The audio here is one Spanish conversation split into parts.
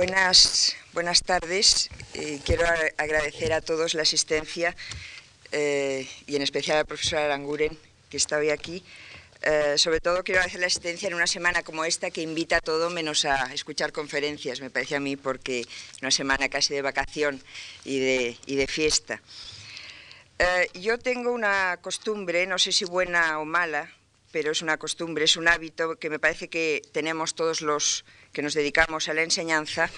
Buenas, buenas tardes. Eh, quiero agradecer a todos la asistencia eh, y en especial al profesor Aranguren, que está hoy aquí. Eh, sobre todo quiero agradecer la asistencia en una semana como esta que invita a todo menos a escuchar conferencias, me parece a mí, porque es una semana casi de vacación y de, y de fiesta. yo tengo una costumbre, no sé si buena o mala, pero es una costumbre, es un hábito que me parece que tenemos todos los que nos dedicamos a la enseñanza,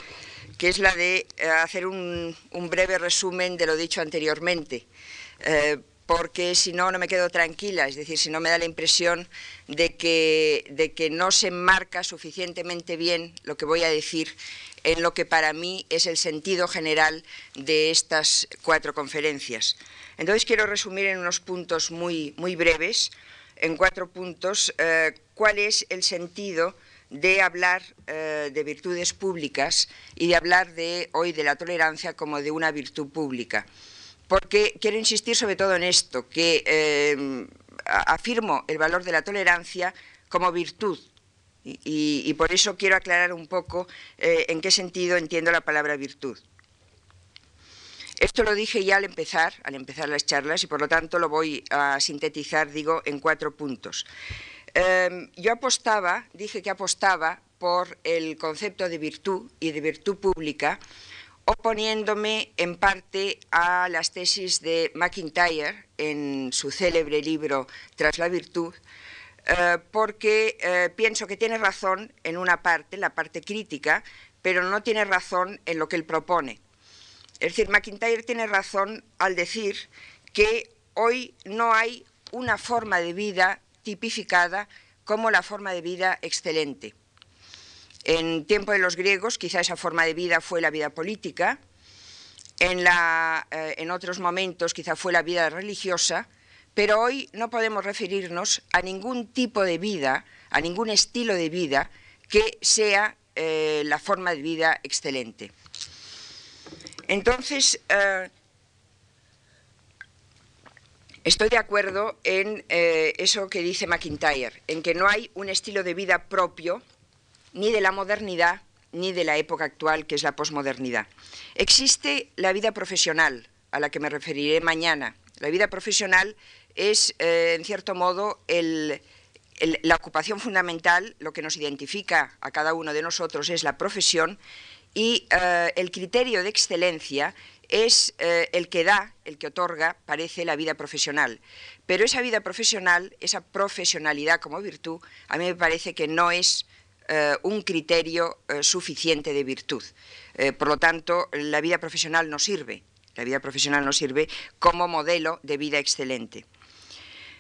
que es la de eh, hacer un, breve resumen de lo dicho anteriormente. Eh, porque si no, no me quedo tranquila, es decir, si no me da la impresión de que, de que no se enmarca suficientemente bien lo que voy a decir en lo que para mí es el sentido general de estas cuatro conferencias. Entonces quiero resumir en unos puntos muy, muy breves, en cuatro puntos, eh, cuál es el sentido de hablar eh, de virtudes públicas y de hablar de hoy de la tolerancia como de una virtud pública. Porque quiero insistir sobre todo en esto, que eh, afirmo el valor de la tolerancia como virtud. Y, por eso quiero aclarar un poco en qué sentido entiendo la palabra virtud. Esto lo dije ya al empezar, al empezar las charlas, y por lo tanto lo voy a sintetizar, digo, en cuatro puntos. Em, yo apostaba, dije que apostaba por el concepto de virtud y de virtud pública, oponiéndome en parte a las tesis de McIntyre en su célebre libro Tras la virtud, eh, porque eh, pienso que tiene razón en una parte, la parte crítica, pero no tiene razón en lo que él propone. Es decir, McIntyre tiene razón al decir que hoy no hay una forma de vida tipificada como la forma de vida excelente. En tiempo de los griegos, quizá esa forma de vida fue la vida política, en, eh, otros momentos quizá fue la vida religiosa, pero hoy no podemos referirnos a ningún tipo de vida, a ningún estilo de vida que sea eh, la forma de vida excelente. Entonces, eh, Estoy de acuerdo en eh, eso que dice McIntyre, en que no hay un estilo de vida propio ni de la modernidad ni de la época actual, que es la posmodernidad. Existe la vida profesional, a la que me referiré mañana. La vida profesional es, eh, en cierto modo, la ocupación fundamental, lo que nos identifica a cada uno de nosotros es la profesión y eh, el criterio de excelencia es eh, el que da, el que otorga, parece, la vida profesional. Pero esa vida profesional, esa profesionalidad como virtud, a mí me parece que no es eh, un criterio suficiente de virtud. por lo tanto, la vida profesional no sirve. La vida profesional no sirve como modelo de vida excelente.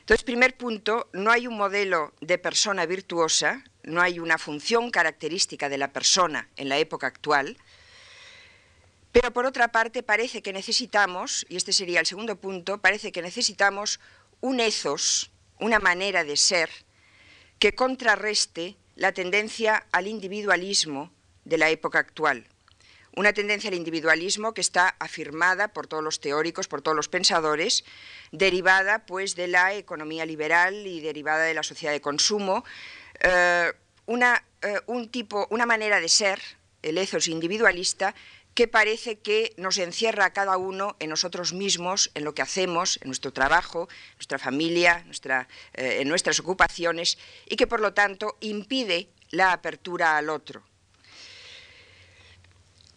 Entonces, primer punto, no hay un modelo de persona virtuosa, no hay una función característica de la persona en la época actual, pero por otra parte parece que necesitamos, y este sería el segundo punto, parece que necesitamos un ethos, una manera de ser que contrarreste la tendencia al individualismo de la época actual. Una tendencia al individualismo que está afirmada por todos los teóricos, por todos los pensadores, derivada pues de la economía liberal y derivada de la sociedad de consumo, eh, una, eh, un tipo, una manera de ser, el ethos individualista, que parece que nos encierra a cada uno en nosotros mismos, en lo que hacemos, en nuestro trabajo, nuestra familia, eh, en nuestras ocupaciones, y que por lo tanto impide la apertura al otro.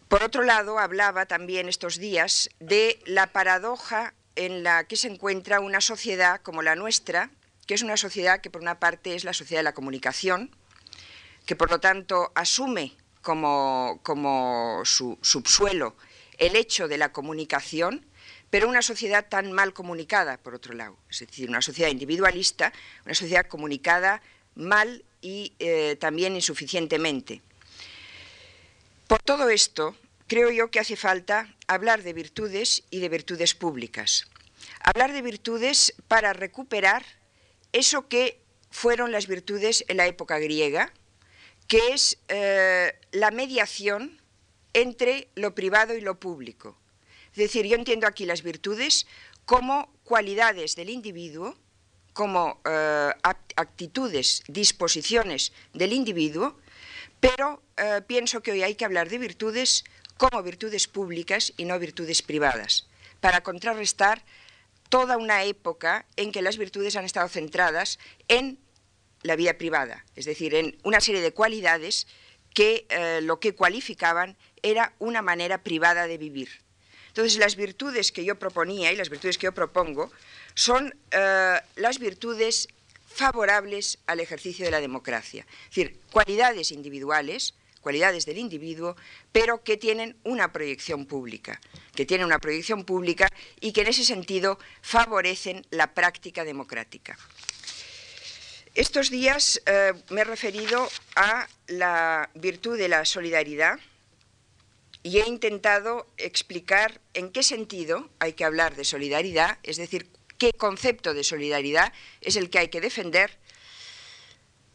Por otro lado, hablaba también estos días de la paradoja en la que se encuentra una sociedad como la nuestra, que es una sociedad que por una parte es la sociedad de la comunicación, que por lo tanto asume como, su subsuelo el hecho de la comunicación, pero una sociedad tan mal comunicada, por otro lado, es decir, una sociedad individualista, una sociedad comunicada mal y eh, también insuficientemente. Por todo esto, creo yo que hace falta hablar de virtudes y de virtudes públicas. Hablar de virtudes para recuperar eso que fueron las virtudes en la época griega, que es eh, la mediación entre lo privado y lo público. Es decir, yo entiendo aquí las virtudes como cualidades del individuo, como eh, actitudes, disposiciones del individuo, Pero eh, pienso que hoy hay que hablar de virtudes como virtudes públicas y no virtudes privadas, para contrarrestar toda una época en que las virtudes han estado centradas en la vida privada, es decir, en una serie de cualidades que eh, lo que cualificaban era una manera privada de vivir. Entonces, las virtudes que yo proponía y las virtudes que yo propongo son eh, las virtudes favorables al ejercicio de la democracia, es decir, cualidades individuales, cualidades del individuo, pero que tienen una proyección pública, que tienen una proyección pública y que en ese sentido favorecen la práctica democrática. Estos días eh, me he referido a la virtud de la solidaridad y he intentado explicar en qué sentido hay que hablar de solidaridad, es decir, qué concepto de solidaridad es el que hay que defender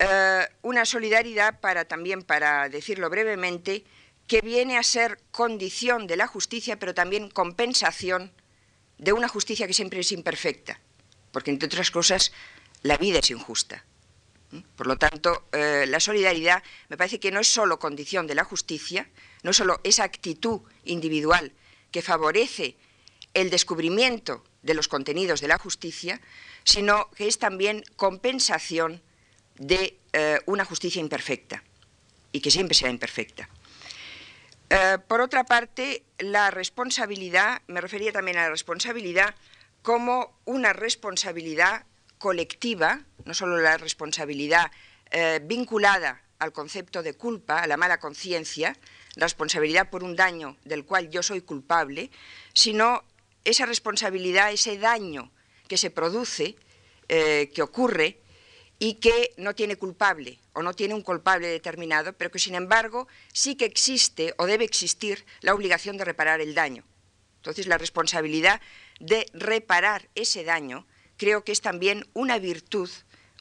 eh, una solidaridad para también, para decirlo brevemente, que viene a ser condición de la justicia, pero también compensación de una justicia que siempre es imperfecta, porque entre otras cosas la vida es injusta. Por lo tanto, eh, la solidaridad me parece que no es solo condición de la justicia, no es solo esa actitud individual que favorece el descubrimiento de los contenidos de la justicia, sino que es también compensación de eh, una justicia imperfecta y que siempre será imperfecta. Eh, por otra parte, la responsabilidad, me refería también a la responsabilidad como una responsabilidad colectiva, no solo la responsabilidad eh, vinculada al concepto de culpa, a la mala conciencia, responsabilidad por un daño del cual yo soy culpable, sino esa responsabilidad, ese daño que se produce, que ocurre, y que no tiene culpable o no tiene un culpable determinado, pero que sin embargo sí que existe o debe existir la obligación de reparar el daño. Entonces la responsabilidad de reparar ese daño creo que es también una virtud,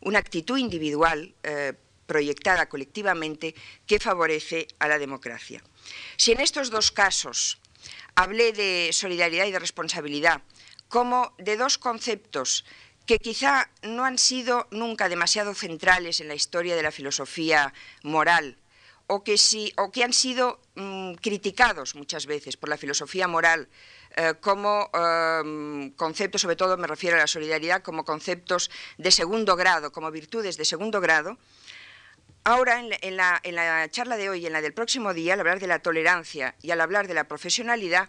una actitud individual eh, proyectada colectivamente que favorece a la democracia. Si en estos dos casos hablé de solidaridad y de responsabilidad como de dos conceptos que quizá no han sido nunca demasiado centrales en la historia de la filosofía moral, o que, han sido mm, criticados muchas veces por la filosofía moral eh, como em, conceptos, sobre todo me refiero a la solidaridad, como conceptos de segundo grado, como virtudes de segundo grado. Ahora, en la, charla de hoy y en la del próximo día, al hablar de la tolerancia y al hablar de la profesionalidad,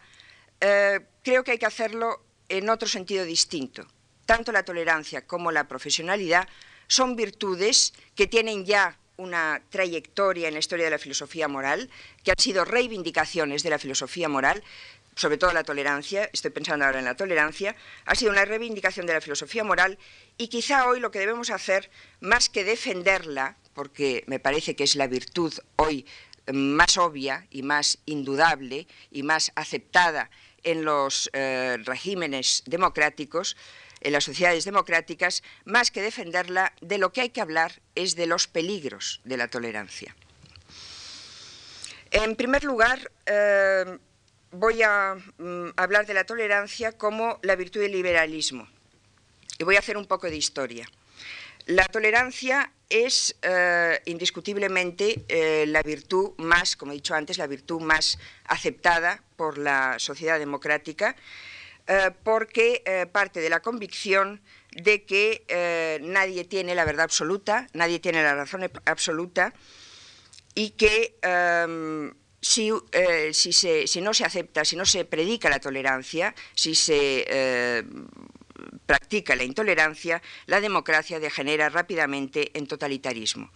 eh, creo que hay que hacerlo en otro sentido distinto tanto la tolerancia como la profesionalidad son virtudes que tienen ya una trayectoria en la historia de la filosofía moral, que han sido reivindicaciones de la filosofía moral, sobre todo la tolerancia, estoy pensando ahora en la tolerancia, ha sido una reivindicación de la filosofía moral y quizá hoy lo que debemos hacer, más que defenderla, porque me parece que es la virtud hoy más obvia y más indudable y más aceptada en los eh, regímenes democráticos, en las sociedades democráticas, más que defenderla, de lo que hay que hablar es de los peligros de la tolerancia. En primer lugar, eh, voy a mm, hablar de la tolerancia como la virtud del liberalismo. Y voy a hacer un poco de historia. La tolerancia es eh, indiscutiblemente eh, la virtud más, como he dicho antes, la virtud más aceptada por la sociedad democrática eh, porque eh, parte de la convicción de que eh, nadie tiene la verdad absoluta, nadie tiene la razón absoluta y que em, si, no se acepta, si no se predica la tolerancia, si se practica la intolerancia, la democracia degenera rápidamente en totalitarismo.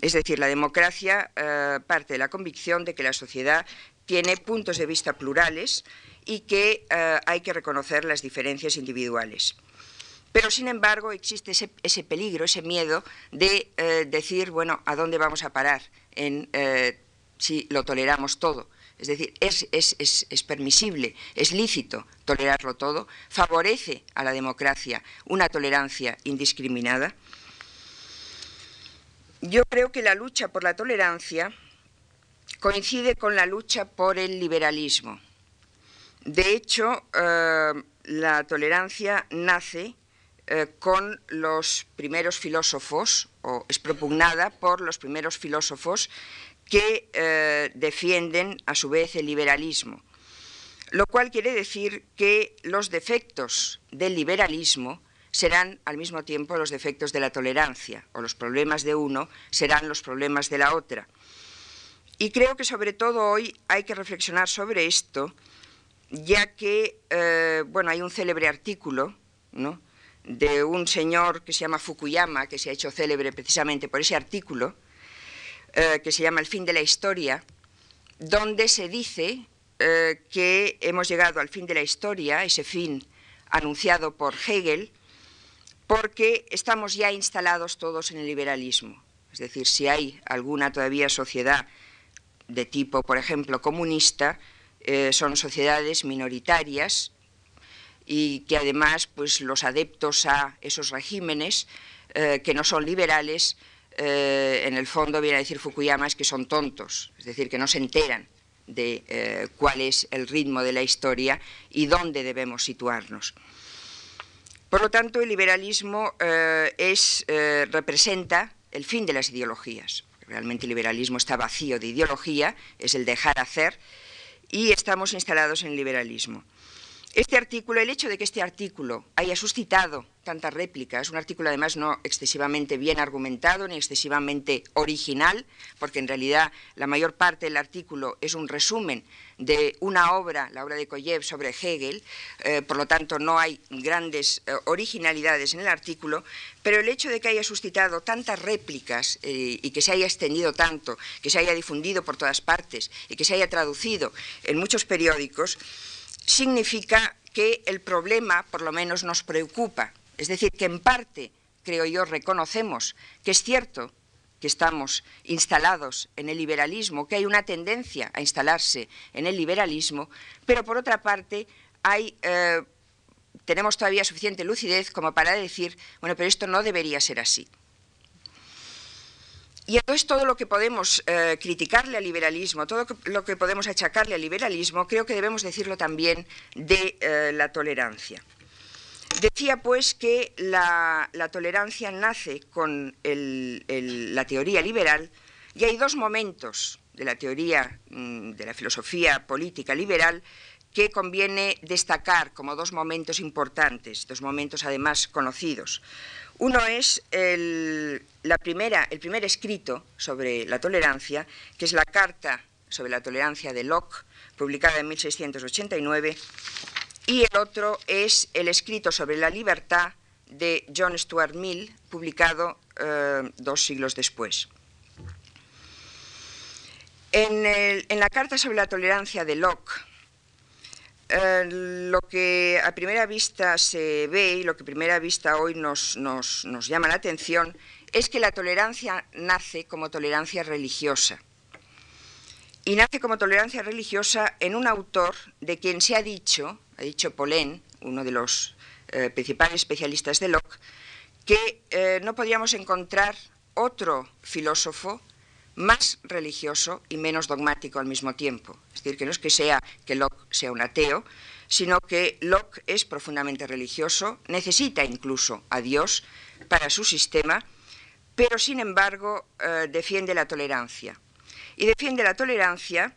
Es decir, la democracia parte de la convicción de que la sociedad tiene puntos de vista plurales y que eh, hay que reconocer las diferencias individuales. Pero, sin embargo, existe ese, peligro, ese miedo de eh, decir, bueno, ¿a dónde vamos a parar eh, si lo toleramos todo? Es decir, es, permisible, es lícito tolerarlo todo, favorece a la democracia una tolerancia indiscriminada. Yo creo que la lucha por la tolerancia coincide con la lucha por el liberalismo. De hecho, eh, la tolerancia nace eh, con los primeros filósofos, o es propugnada por los primeros filósofos que eh, defienden a su vez el liberalismo, lo cual quiere decir que los defectos del liberalismo serán al mismo tiempo los defectos de la tolerancia, o los problemas de uno serán los problemas de la otra. Y creo que sobre todo hoy hay que reflexionar sobre esto, ya que eh, bueno, hay un célebre artículo de un señor que se llama Fukuyama, que se ha hecho célebre precisamente por ese artículo, eh, que se llama El fin de la historia, donde se dice eh, que hemos llegado al fin de la historia, ese fin anunciado por Hegel, porque estamos ya instalados todos en el liberalismo. Es decir, si hay alguna todavía sociedad de tipo, por ejemplo, comunista, eh, son sociedades minoritarias y que además pues, los adeptos a esos regímenes que no son liberales eh, en el fondo viene a decir Fukuyama es que son tontos, es decir, que no se enteran de eh, cuál es el ritmo de la historia y dónde debemos situarnos. Por lo tanto, el liberalismo eh, es, representa el fin de las ideologías. Realmente el liberalismo está vacío de ideología, es el dejar hacer, y estamos instalados en liberalismo. Este artículo, el hecho de que este artículo haya suscitado tantas réplicas, un artículo además no excesivamente bien argumentado ni excesivamente original, porque en realidad la mayor parte del artículo es un resumen de una obra, la obra de Koyev sobre Hegel, eh, por lo tanto no hay grandes eh, originalidades en el artículo, pero el hecho de que haya suscitado tantas réplicas eh, y que se haya extendido tanto, que se haya difundido por todas partes y que se haya traducido en muchos periódicos, significa que el problema por lo menos nos preocupa. Es decir, que en parte, creo yo, reconocemos que es cierto que estamos instalados en el liberalismo, que hay una tendencia a instalarse en el liberalismo, pero por otra parte eh, tenemos todavía suficiente lucidez como para decir, bueno, pero esto no debería ser así. Y entonces todo lo que podemos eh, criticarle al liberalismo, todo lo que podemos achacarle al liberalismo, creo que debemos decirlo también de eh, la tolerancia. Decía pues que la, tolerancia nace con la teoría liberal y hay dos momentos de la teoría mm, de la filosofía política liberal que conviene destacar como dos momentos importantes, dos momentos además conocidos. Uno es el, la primera, el primer escrito sobre la tolerancia, que es la Carta sobre la Tolerancia de Locke, publicada en 1689, y el otro es el escrito sobre la libertad de John Stuart Mill, publicado eh, dos siglos después. En, la Carta sobre la Tolerancia de Locke, eh, lo que a primera vista se ve y lo que a primera vista hoy nos, llama la atención es que la tolerancia nace como tolerancia religiosa. Y nace como tolerancia religiosa en un autor de quien se ha dicho, ha dicho Polén, uno de los eh, principales especialistas de Locke, que eh, no podíamos encontrar otro filósofo más religioso y menos dogmático al mismo tiempo. Es decir, que no es que sea que Locke sea un ateo, sino que Locke es profundamente religioso, necesita incluso a Dios para su sistema, pero sin embargo eh, defiende la tolerancia. Y defiende la tolerancia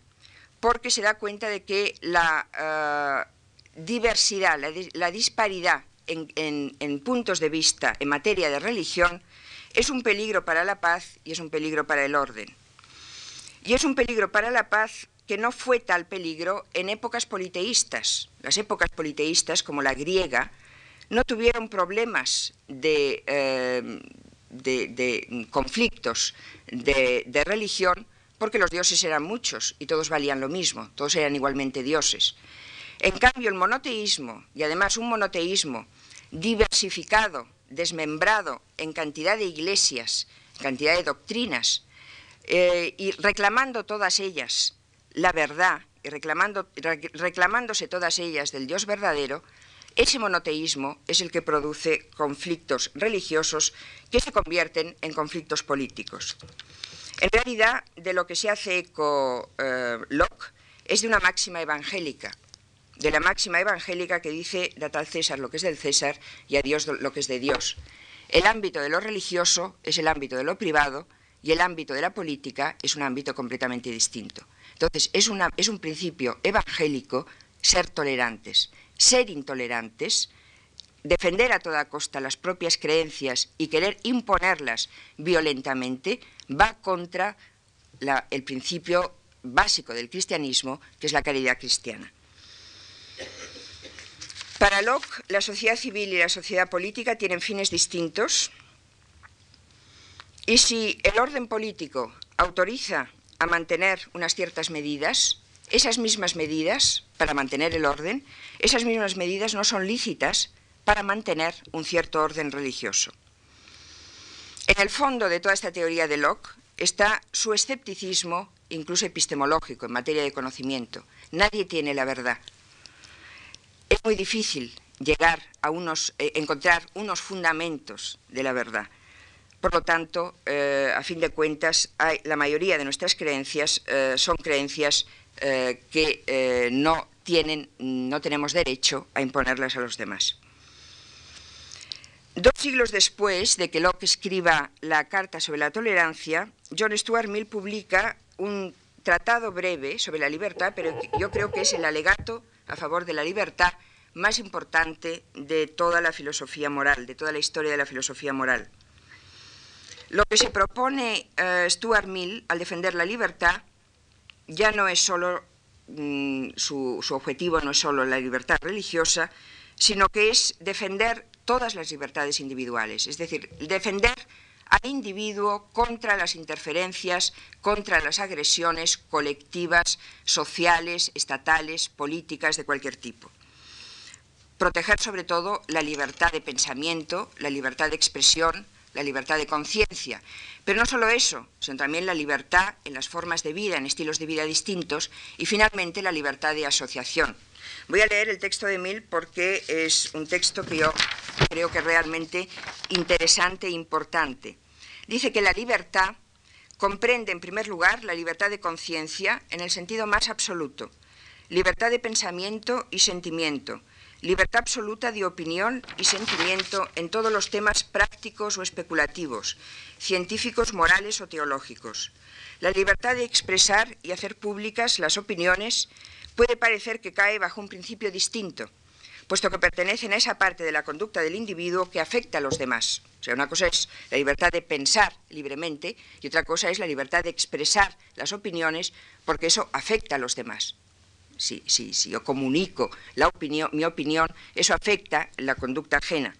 porque se da cuenta de que la diversidad, la, disparidad en puntos de vista en materia de religión es un peligro para la paz y es un peligro para el orden. Y es un peligro para la paz que no fue tal peligro en épocas politeístas. Las épocas politeístas, como la griega, no tuvieron problemas de, eh, conflictos de, de religión porque los dioses eran muchos y todos valían lo mismo, todos eran igualmente dioses. En cambio, el monoteísmo, y además un monoteísmo diversificado, desmembrado en cantidad de iglesias, cantidad de doctrinas, eh, y reclamando todas ellas la verdad y reclamándose todas ellas del Dios verdadero, ese monoteísmo es el que produce conflictos religiosos que se convierten en conflictos políticos. En realidad, de lo que se hace eco eh, Locke es de una máxima evangélica, de la máxima evangélica que dice, da al César lo que es del César y a Dios lo que es de Dios. El ámbito de lo religioso es el ámbito de lo privado y el ámbito de la política es un ámbito completamente distinto. Entonces, es, es un principio evangélico ser tolerantes. Ser intolerantes, defender a toda costa las propias creencias y querer imponerlas violentamente, va contra el principio básico del cristianismo, que es la caridad cristiana. Para Locke, la sociedad civil y la sociedad política tienen fines distintos y si el orden político autoriza a mantener unas ciertas medidas, esas mismas medidas para mantener el orden, esas mismas medidas no son lícitas para mantener un cierto orden religioso. En el fondo de toda esta teoría de Locke está su escepticismo, incluso epistemológico, en materia de conocimiento. Nadie tiene la verdad. Es muy difícil llegar a unos, eh, encontrar unos fundamentos de la verdad. Por lo tanto, eh, a fin de cuentas, la mayoría de nuestras creencias eh, son creencias que no, tienen, no tenemos derecho a imponerlas a los demás. Dos siglos después de que Locke escriba la Carta sobre la Tolerancia, John Stuart Mill publica un tratado breve sobre la libertad, pero yo creo que es el alegato a favor de la libertad más importante de toda la filosofía moral, de toda la historia de la filosofía moral. Lo que se propone eh, Stuart Mill al defender la libertad ya no es solo mm, su objetivo, no es solo la libertad religiosa, sino que es defender todas las libertades individuales, es decir, defender al individuo contra las interferencias, contra las agresiones colectivas, sociales, estatales, políticas de cualquier tipo. Proteger sobre todo la libertad de pensamiento, la libertad de expresión, la libertad de conciencia. Pero no solo eso, sino también la libertad en las formas de vida, en estilos de vida distintos y finalmente la libertad de asociación. Voy a leer el texto de Mill porque es un texto que yo creo que es realmente interesante e importante. Dice que la libertad comprende, en primer lugar, la libertad de conciencia en el sentido más absoluto, libertad de pensamiento y sentimiento, libertad absoluta de opinión y sentimiento en todos los temas prácticos o especulativos, científicos, morales o teológicos, la libertad de expresar y hacer públicas las opiniones puede parecer que cae bajo un principio distinto, puesto que pertenecen a esa parte de la conducta del individuo que afecta a los demás. O sea, una cosa es la libertad de pensar libremente y otra cosa es la libertad de expresar las opiniones porque eso afecta a los demás. Si, yo comunico la opinión, mi opinión, eso afecta la conducta ajena.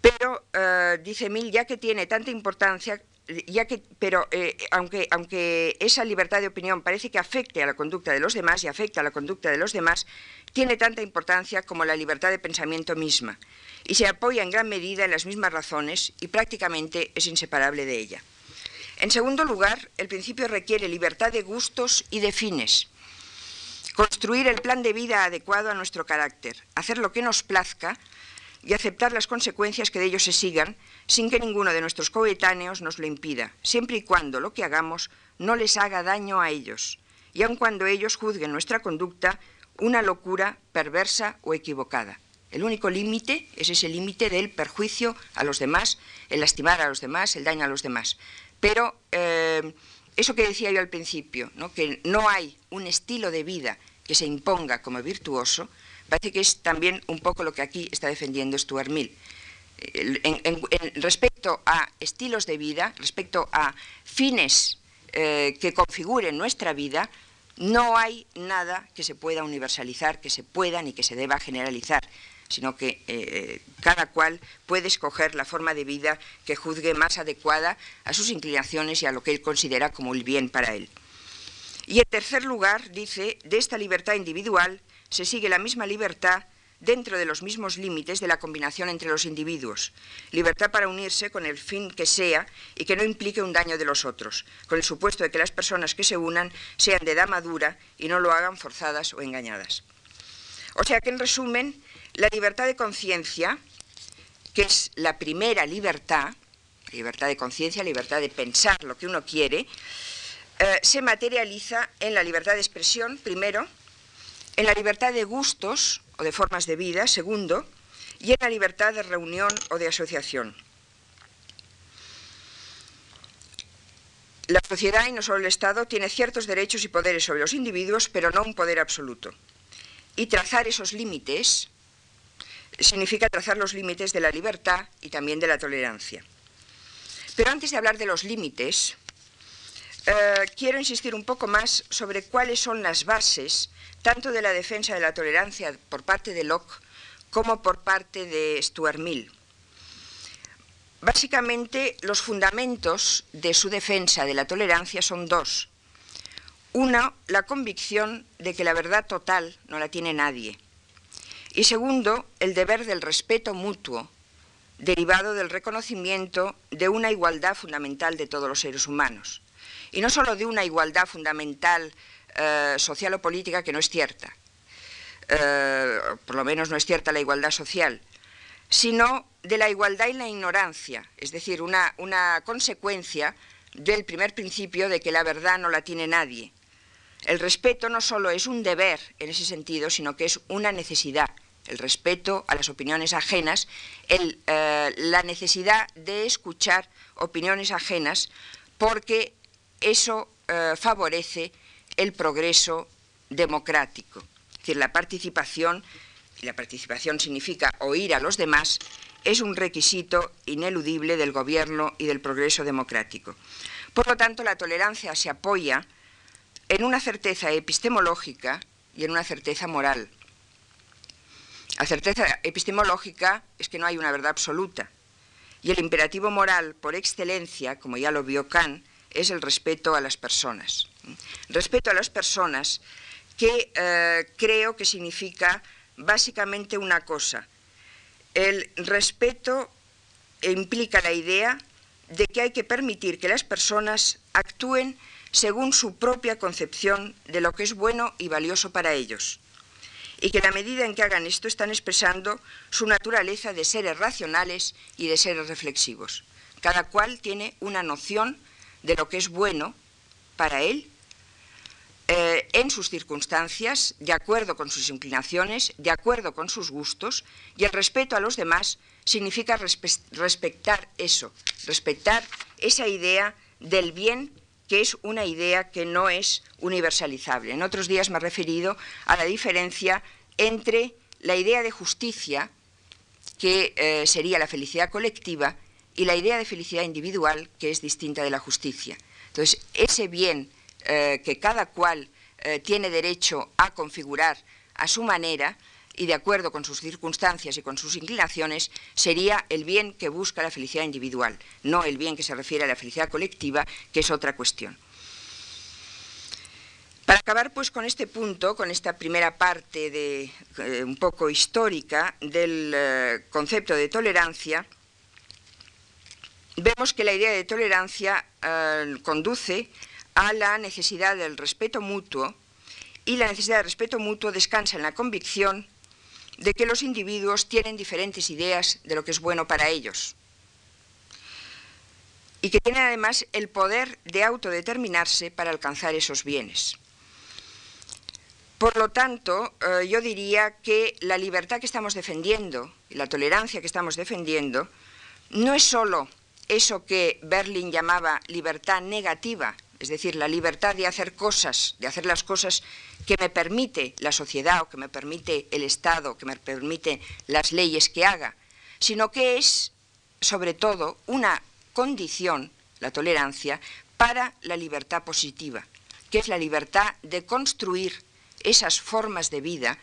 Pero, eh, dice Mill, ya que tiene tanta importancia, ya que, pero eh, aunque, aunque esa libertad de opinión parece que afecte a la conducta de los demás y afecta a la conducta de los demás, tiene tanta importancia como la libertad de pensamiento misma y se apoya en gran medida en las mismas razones y prácticamente es inseparable de ella. En segundo lugar, el principio requiere libertad de gustos y de fines. Construir el plan de vida adecuado a nuestro carácter, hacer lo que nos plazca y aceptar las consecuencias que de ello se sigan sin que ninguno de nuestros coetáneos nos lo impida, siempre y cuando lo que hagamos no les haga daño a ellos, y aun cuando ellos juzguen nuestra conducta una locura perversa o equivocada. El único límite es ese límite del perjuicio a los demás, el lastimar a los demás, el daño a los demás. Pero eh, eso que decía yo al principio, que no hay un estilo de vida que se imponga como virtuoso, parece que es también un poco lo que aquí está defendiendo Stuart Mill respecto a estilos de vida, respecto a fines eh, que configuren nuestra vida, no hay nada que se pueda universalizar, que se pueda ni que se deba generalizar, sino que eh, cada cual puede escoger la forma de vida que juzgue más adecuada a sus inclinaciones y a lo que él considera como el bien para él. Y en tercer lugar, dice, de esta libertad individual se sigue la misma libertad dentro de los mismos límites de la combinación entre los individuos. Libertad para unirse con el fin que sea y que no implique un daño de los otros, con el supuesto de que las personas que se unan sean de edad madura y no lo hagan forzadas o engañadas. O sea que, en resumen, la libertad de conciencia, que es la primera libertad, libertad de conciencia, libertad de pensar lo que uno quiere, eh, se materializa en la libertad de expresión, primero, en la libertad de gustos, o de formas de vida, segundo, y en la libertad de reunión o de asociación. La sociedad, y no solo el Estado, tiene ciertos derechos y poderes sobre los individuos, pero no un poder absoluto. Y trazar esos límites significa trazar los límites de la libertad y también de la tolerancia. Pero antes de hablar de los límites, eh, quiero insistir un poco más sobre cuáles son las bases tanto de la defensa de la tolerancia por parte de Locke como por parte de Stuart Mill. Básicamente, los fundamentos de su defensa de la tolerancia son dos. Una, la convicción de que la verdad total no la tiene nadie. Y segundo, el deber del respeto mutuo, derivado del reconocimiento de una igualdad fundamental de todos los seres humanos. Y no solo de una igualdad fundamental eh, social o política que no es cierta, eh, por lo menos no es cierta la igualdad social, sino de la igualdad y la ignorancia, es decir, una, consecuencia del primer principio de que la verdad no la tiene nadie. El respeto no solo es un deber en ese sentido, sino que es una necesidad. El respeto a las opiniones ajenas, eh, la necesidad de escuchar opiniones ajenas, porque eso eh, favorece el progreso democrático. Es decir, la participación, y la participación significa oír a los demás, es un requisito ineludible del gobierno y del progreso democrático. Por lo tanto, la tolerancia se apoya en una certeza epistemológica y en una certeza moral. La certeza epistemológica es que no hay una verdad absoluta. Y el imperativo moral, por excelencia, como ya lo vio Kant, es el respeto a las personas. Respeto a las personas que eh, creo que significa básicamente una cosa, el respeto implica la idea de que hay que permitir que las personas actúen según su propia concepción de lo que es bueno y valioso para ellos, y que la medida en que hagan esto están expresando su naturaleza de seres racionales y de seres reflexivos. Cada cual tiene una noción de lo que es bueno para él eh, en sus circunstancias, de acuerdo con sus inclinaciones, de acuerdo con sus gustos, y el respeto a los demás significa respetar eso, respetar esa idea del bien que es una idea que no es universalizable. En otros días me he referido a la diferencia entre la idea de justicia, que eh, sería la felicidad colectiva, y la idea de felicidad individual, que es distinta de la justicia. Entonces, ese bien eh, que cada cual eh, tiene derecho a configurar a su manera y de acuerdo con sus circunstancias y con sus inclinaciones, sería el bien que busca la felicidad individual, no el bien que se refiere a la felicidad colectiva, que es otra cuestión. Para acabar pues con este punto, con esta primera parte de, eh, un poco histórica del concepto de tolerancia, vemos que la idea de tolerancia conduce a la necesidad del respeto mutuo y la necesidad de respeto mutuo descansa en la convicción de que los individuos tienen diferentes ideas de lo que es bueno para ellos y que tienen además el poder de autodeterminarse para alcanzar esos bienes. Por lo tanto, eh, yo diría que la libertad que estamos defendiendo y la tolerancia que estamos defendiendo no es sólo eso que Berlin llamaba libertad negativa, es decir, la libertad de hacer cosas, de hacer las cosas que me permite la sociedad o que me permite el Estado, que me permite las leyes que haga, sino que es, sobre todo, una condición, la tolerancia, para la libertad positiva, que es la libertad de construir esas formas de vida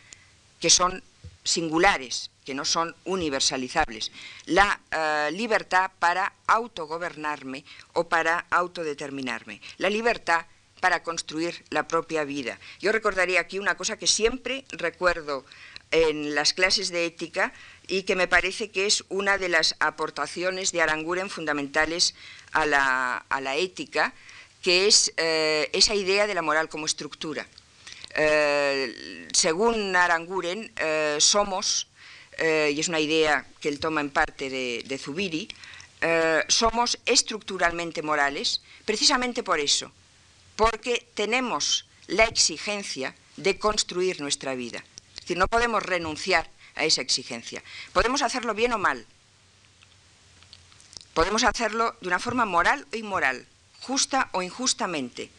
que son singulares, que no son universalizables. La eh, libertad para autogobernarme o para autodeterminarme. La libertad para construir la propia vida. Yo recordaría aquí una cosa que siempre recuerdo en las clases de ética y que me parece que es una de las aportaciones de Aranguren fundamentales a la, ética, que es eh, esa idea de la moral como estructura. Eh, según Aranguren, somos eh, y es una idea que él toma en parte de, Zubiri, eh, somos estructuralmente morales precisamente por eso, porque tenemos la exigencia de construir nuestra vida. Es decir, no podemos renunciar a esa exigencia. Podemos hacerlo bien o mal. Podemos hacerlo de una forma moral o inmoral, justa o injustamente,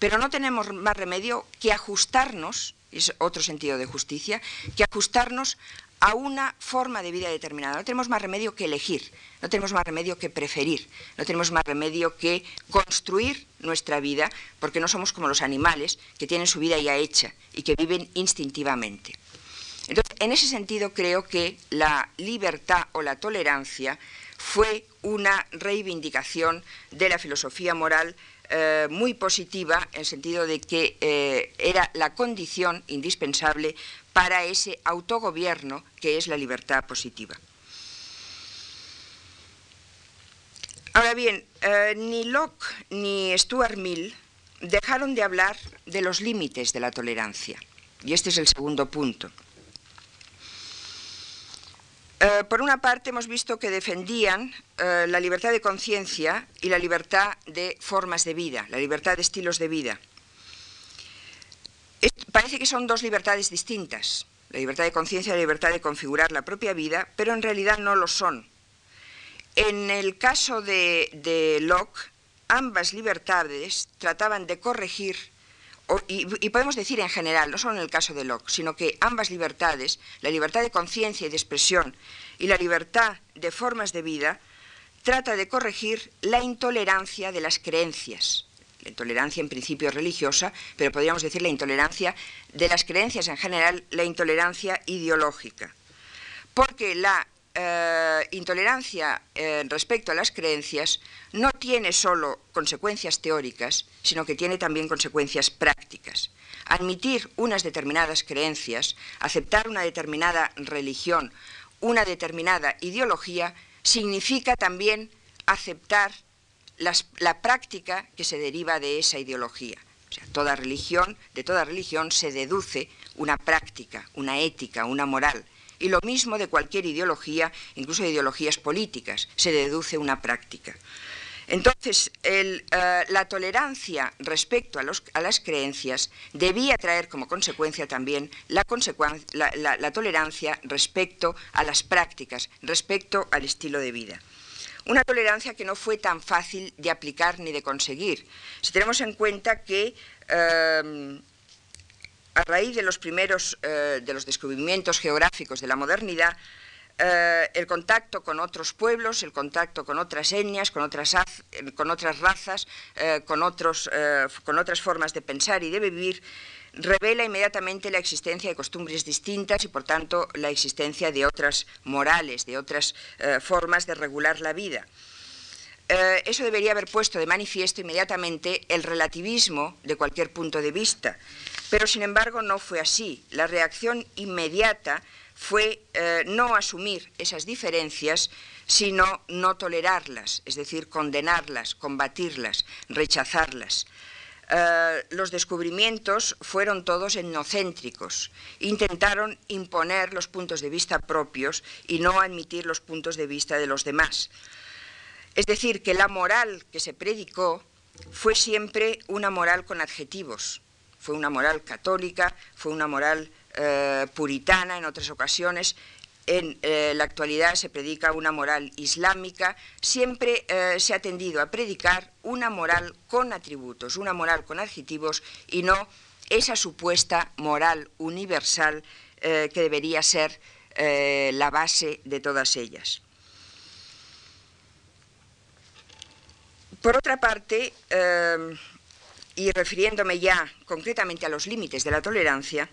pero no tenemos más remedio que ajustarnos, es otro sentido de justicia, que ajustarnos a una forma de vida determinada. No tenemos más remedio que elegir, no tenemos más remedio que preferir, no tenemos más remedio que construir nuestra vida, porque no somos como los animales que tienen su vida ya hecha y que viven instintivamente. Entonces, en ese sentido creo que la libertad o la tolerancia fue una reivindicación de la filosofía moral eh, muy positiva en el sentido de que eh, era la condición indispensable para ese autogobierno que es la libertad positiva. Ahora bien, eh, ni Locke ni Stuart Mill dejaron de hablar de los límites de la tolerancia. Y este es el segundo punto. Eh, por una parte, hemos visto que defendían eh, la libertad de conciencia y la libertad de formas de vida, la libertad de estilos de vida. parece que son dos libertades distintas, la libertad de conciencia y la libertad de configurar la propia vida, pero en realidad no lo son. En el caso de, Locke, ambas libertades trataban de corregir, y, podemos decir en general, no solo en el caso de Locke, sino que ambas libertades, la libertad de conciencia y de expresión y la libertad de formas de vida, trata de corregir la intolerancia de las creencias. La intolerancia en principio religiosa, pero podríamos decir la intolerancia de las creencias en general, la intolerancia ideológica. Porque la eh, intolerancia eh, respecto a las creencias no tiene solo consecuencias teóricas, sino que tiene también consecuencias prácticas. Admitir unas determinadas creencias, aceptar una determinada religión, una determinada ideología, significa también aceptar la práctica que se deriva de esa ideología. O sea, toda religión, de toda religión se deduce una práctica, una ética, una moral. Y lo mismo de cualquier ideología, incluso de ideologías políticas, se deduce una práctica. Entonces, eh, la tolerancia respecto a, las creencias debía traer como consecuencia también la, tolerancia respecto a las prácticas, respecto al estilo de vida. Una tolerancia que no fue tan fácil de aplicar ni de conseguir. Si tenemos en cuenta que eh, a raíz de los primeros eh, de los descubrimientos geográficos de la modernidad, eh, el contacto con otros pueblos, el contacto con otras etnias, con otras, razas, eh, con otras formas de pensar y de vivir, revela inmediatamente la existencia de costumbres distintas y, por tanto, la existencia de otras morales, de otras formas de regular la vida. eso debería haber puesto de manifiesto inmediatamente el relativismo de cualquier punto de vista pero, sin embargo, no fue así. La reacción inmediata fue eh, no asumir esas diferencias, sino no tolerarlas, es decir, condenarlas, combatirlas, rechazarlas. Eh, los descubrimientos fueron todos etnocéntricos. Intentaron imponer los puntos de vista propios y no admitir los puntos de vista de los demás. Es decir, que la moral que se predicó fue siempre una moral con adjetivos, fue una moral católica, fue una moral eh, puritana en otras ocasiones. En eh, la actualidad se predica una moral islámica. Siempre eh, se ha tendido a predicar una moral con atributos, una moral con adjetivos y no esa supuesta moral universal que debería ser la base de todas ellas. Por otra parte, y refiriéndome ya concretamente a los límites de la tolerancia,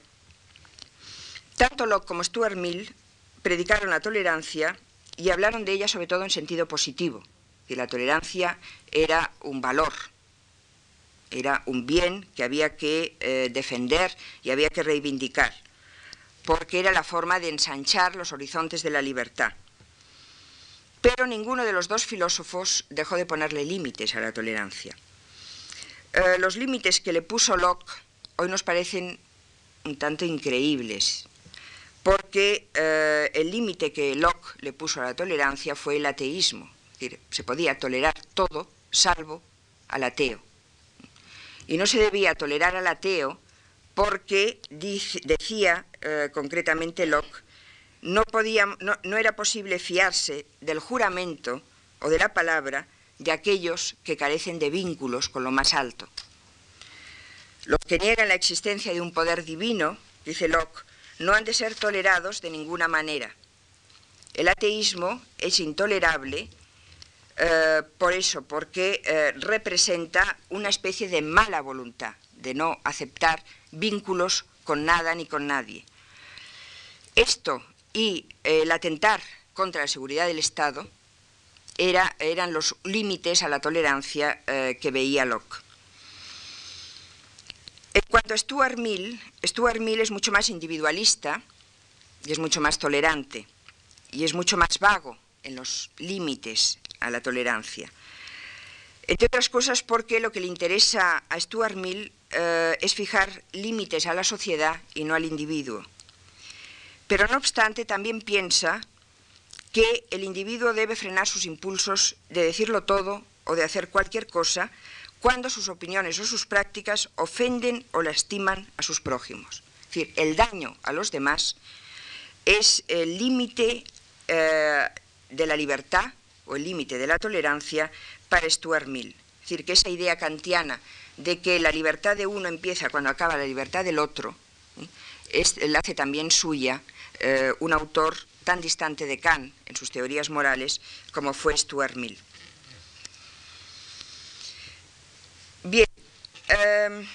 tanto Locke como Stuart Mill predicaron la tolerancia y hablaron de ella sobre todo en sentido positivo, que la tolerancia era un valor, era un bien que había que eh, defender y había que reivindicar, porque era la forma de ensanchar los horizontes de la libertad. Pero ninguno de los dos filósofos dejó de ponerle límites a la tolerancia. Eh, los límites que le puso Locke hoy nos parecen un tanto increíbles, porque eh, el límite que Locke le puso a la tolerancia fue el ateísmo. Es decir, se podía tolerar todo salvo al ateo. Y no se debía tolerar al ateo porque decía eh, concretamente Locke, no, podía, no era posible fiarse del juramento o de la palabra de aquellos que carecen de vínculos con lo más alto. Los que niegan la existencia de un poder divino, dice Locke, no han de ser tolerados de ninguna manera. El ateísmo es intolerable eh, por eso, porque eh, representa una especie de mala voluntad, de no aceptar vínculos con nada ni con nadie. Esto y el atentar contra la seguridad del Estado eran los límites a la tolerancia eh, que veía Locke. En cuanto a Stuart Mill, Stuart Mill es mucho más individualista y es mucho más tolerante y es mucho más vago en los límites a la tolerancia. Entre otras cosas porque lo que le interesa a Stuart Mill eh, es fijar límites a la sociedad y no al individuo. Pero no obstante también piensa que el individuo debe frenar sus impulsos de decirlo todo o de hacer cualquier cosa cuando sus opiniones o sus prácticas ofenden o lastiman a sus prójimos. Es decir, el daño a los demás es el límite eh, de la libertad o el límite de la tolerancia para Stuart Mill. Es decir, que esa idea kantiana de que la libertad de uno empieza cuando acaba la libertad del otro, es, la hace también suya eh, un autor tan distante de Kant en sus teorías morales como fue Stuart Mill. Bien, em,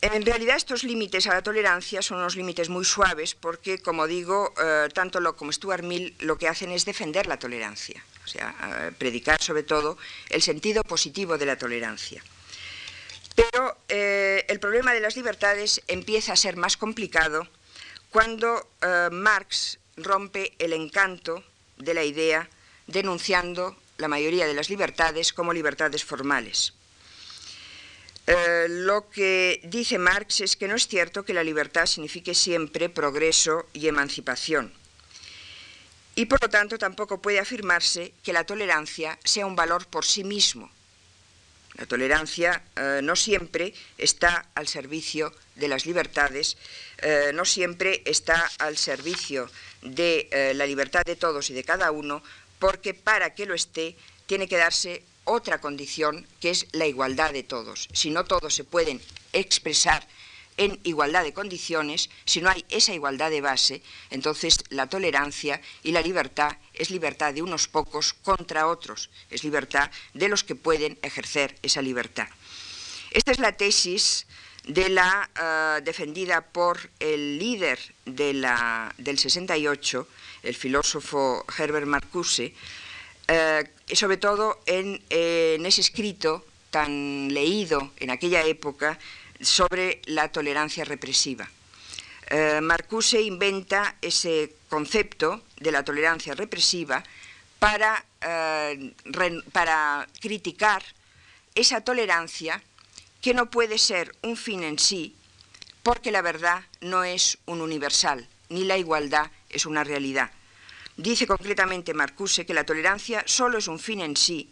en realidad estos límites a la tolerancia son unos límites muy suaves porque, como digo, eh, tanto lo como Stuart Mill lo que hacen es defender la tolerancia, o sea, eh, predicar sobre todo el sentido positivo de la tolerancia. Pero eh, el problema de las libertades empieza a ser más complicado cuando Marx rompe el encanto de la idea denunciando la mayoría de las libertades como libertades formales. Eh, lo que dice Marx es que no es cierto que la libertad signifique siempre progreso y emancipación. Y por lo tanto tampoco puede afirmarse que la tolerancia sea un valor por sí mismo. La tolerancia eh, no siempre está al servicio de las libertades, eh, no siempre está al servicio de la libertad de todos y de cada uno, porque para que lo esté tiene que darse otra condición que es la igualdad de todos. Si no todos se pueden expresar en igualdad de condiciones, si no hay esa igualdad de base, entonces la tolerancia y la libertad es libertad de unos pocos contra otros, es libertad de los que pueden ejercer esa libertad. Esta es la tesis de la, eh, defendida por el líder de la, del 68, el filósofo Herbert Marcuse, eh, sobre todo en, ese escrito tan leído en aquella época sobre la tolerancia represiva. Eh, Marcuse inventa ese concepto de la tolerancia represiva para, eh, para criticar esa tolerancia que no puede ser un fin en sí, porque la verdad no es un universal, ni la igualdad es una realidad. Dice concretamente Marcuse que la tolerancia solo es un fin en sí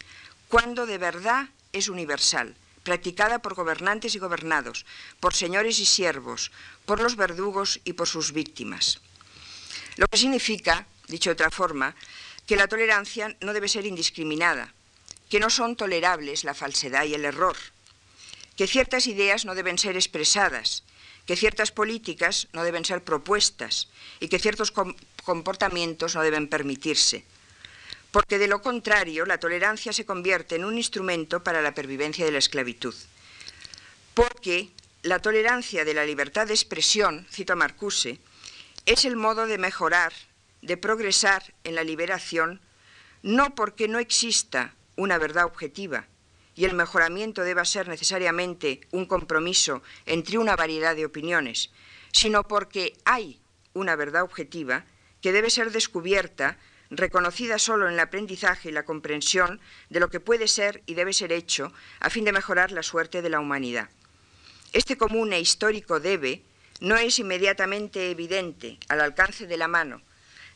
cuando de verdad es universal, practicada por gobernantes y gobernados, por señores y siervos, por los verdugos y por sus víctimas. Lo que significa, dicho de otra forma, que la tolerancia no debe ser indiscriminada, que no son tolerables la falsedad y el error, que ciertas ideas no deben ser expresadas, que ciertas políticas no deben ser propuestas y que ciertos comportamientos no deben permitirse, porque de lo contrario la tolerancia se convierte en un instrumento para la pervivencia de la esclavitud. Porque la tolerancia de la libertad de expresión, cito a Marcuse, es el modo de mejorar, de progresar en la liberación, no porque no exista una verdad objetiva y el mejoramiento deba ser necesariamente un compromiso entre una variedad de opiniones, sino porque hay una verdad objetiva que debe ser descubierta, reconocida solo en el aprendizaje y la comprensión de lo que puede ser y debe ser hecho a fin de mejorar la suerte de la humanidad. Este común e histórico debe no es inmediatamente evidente al alcance de la mano,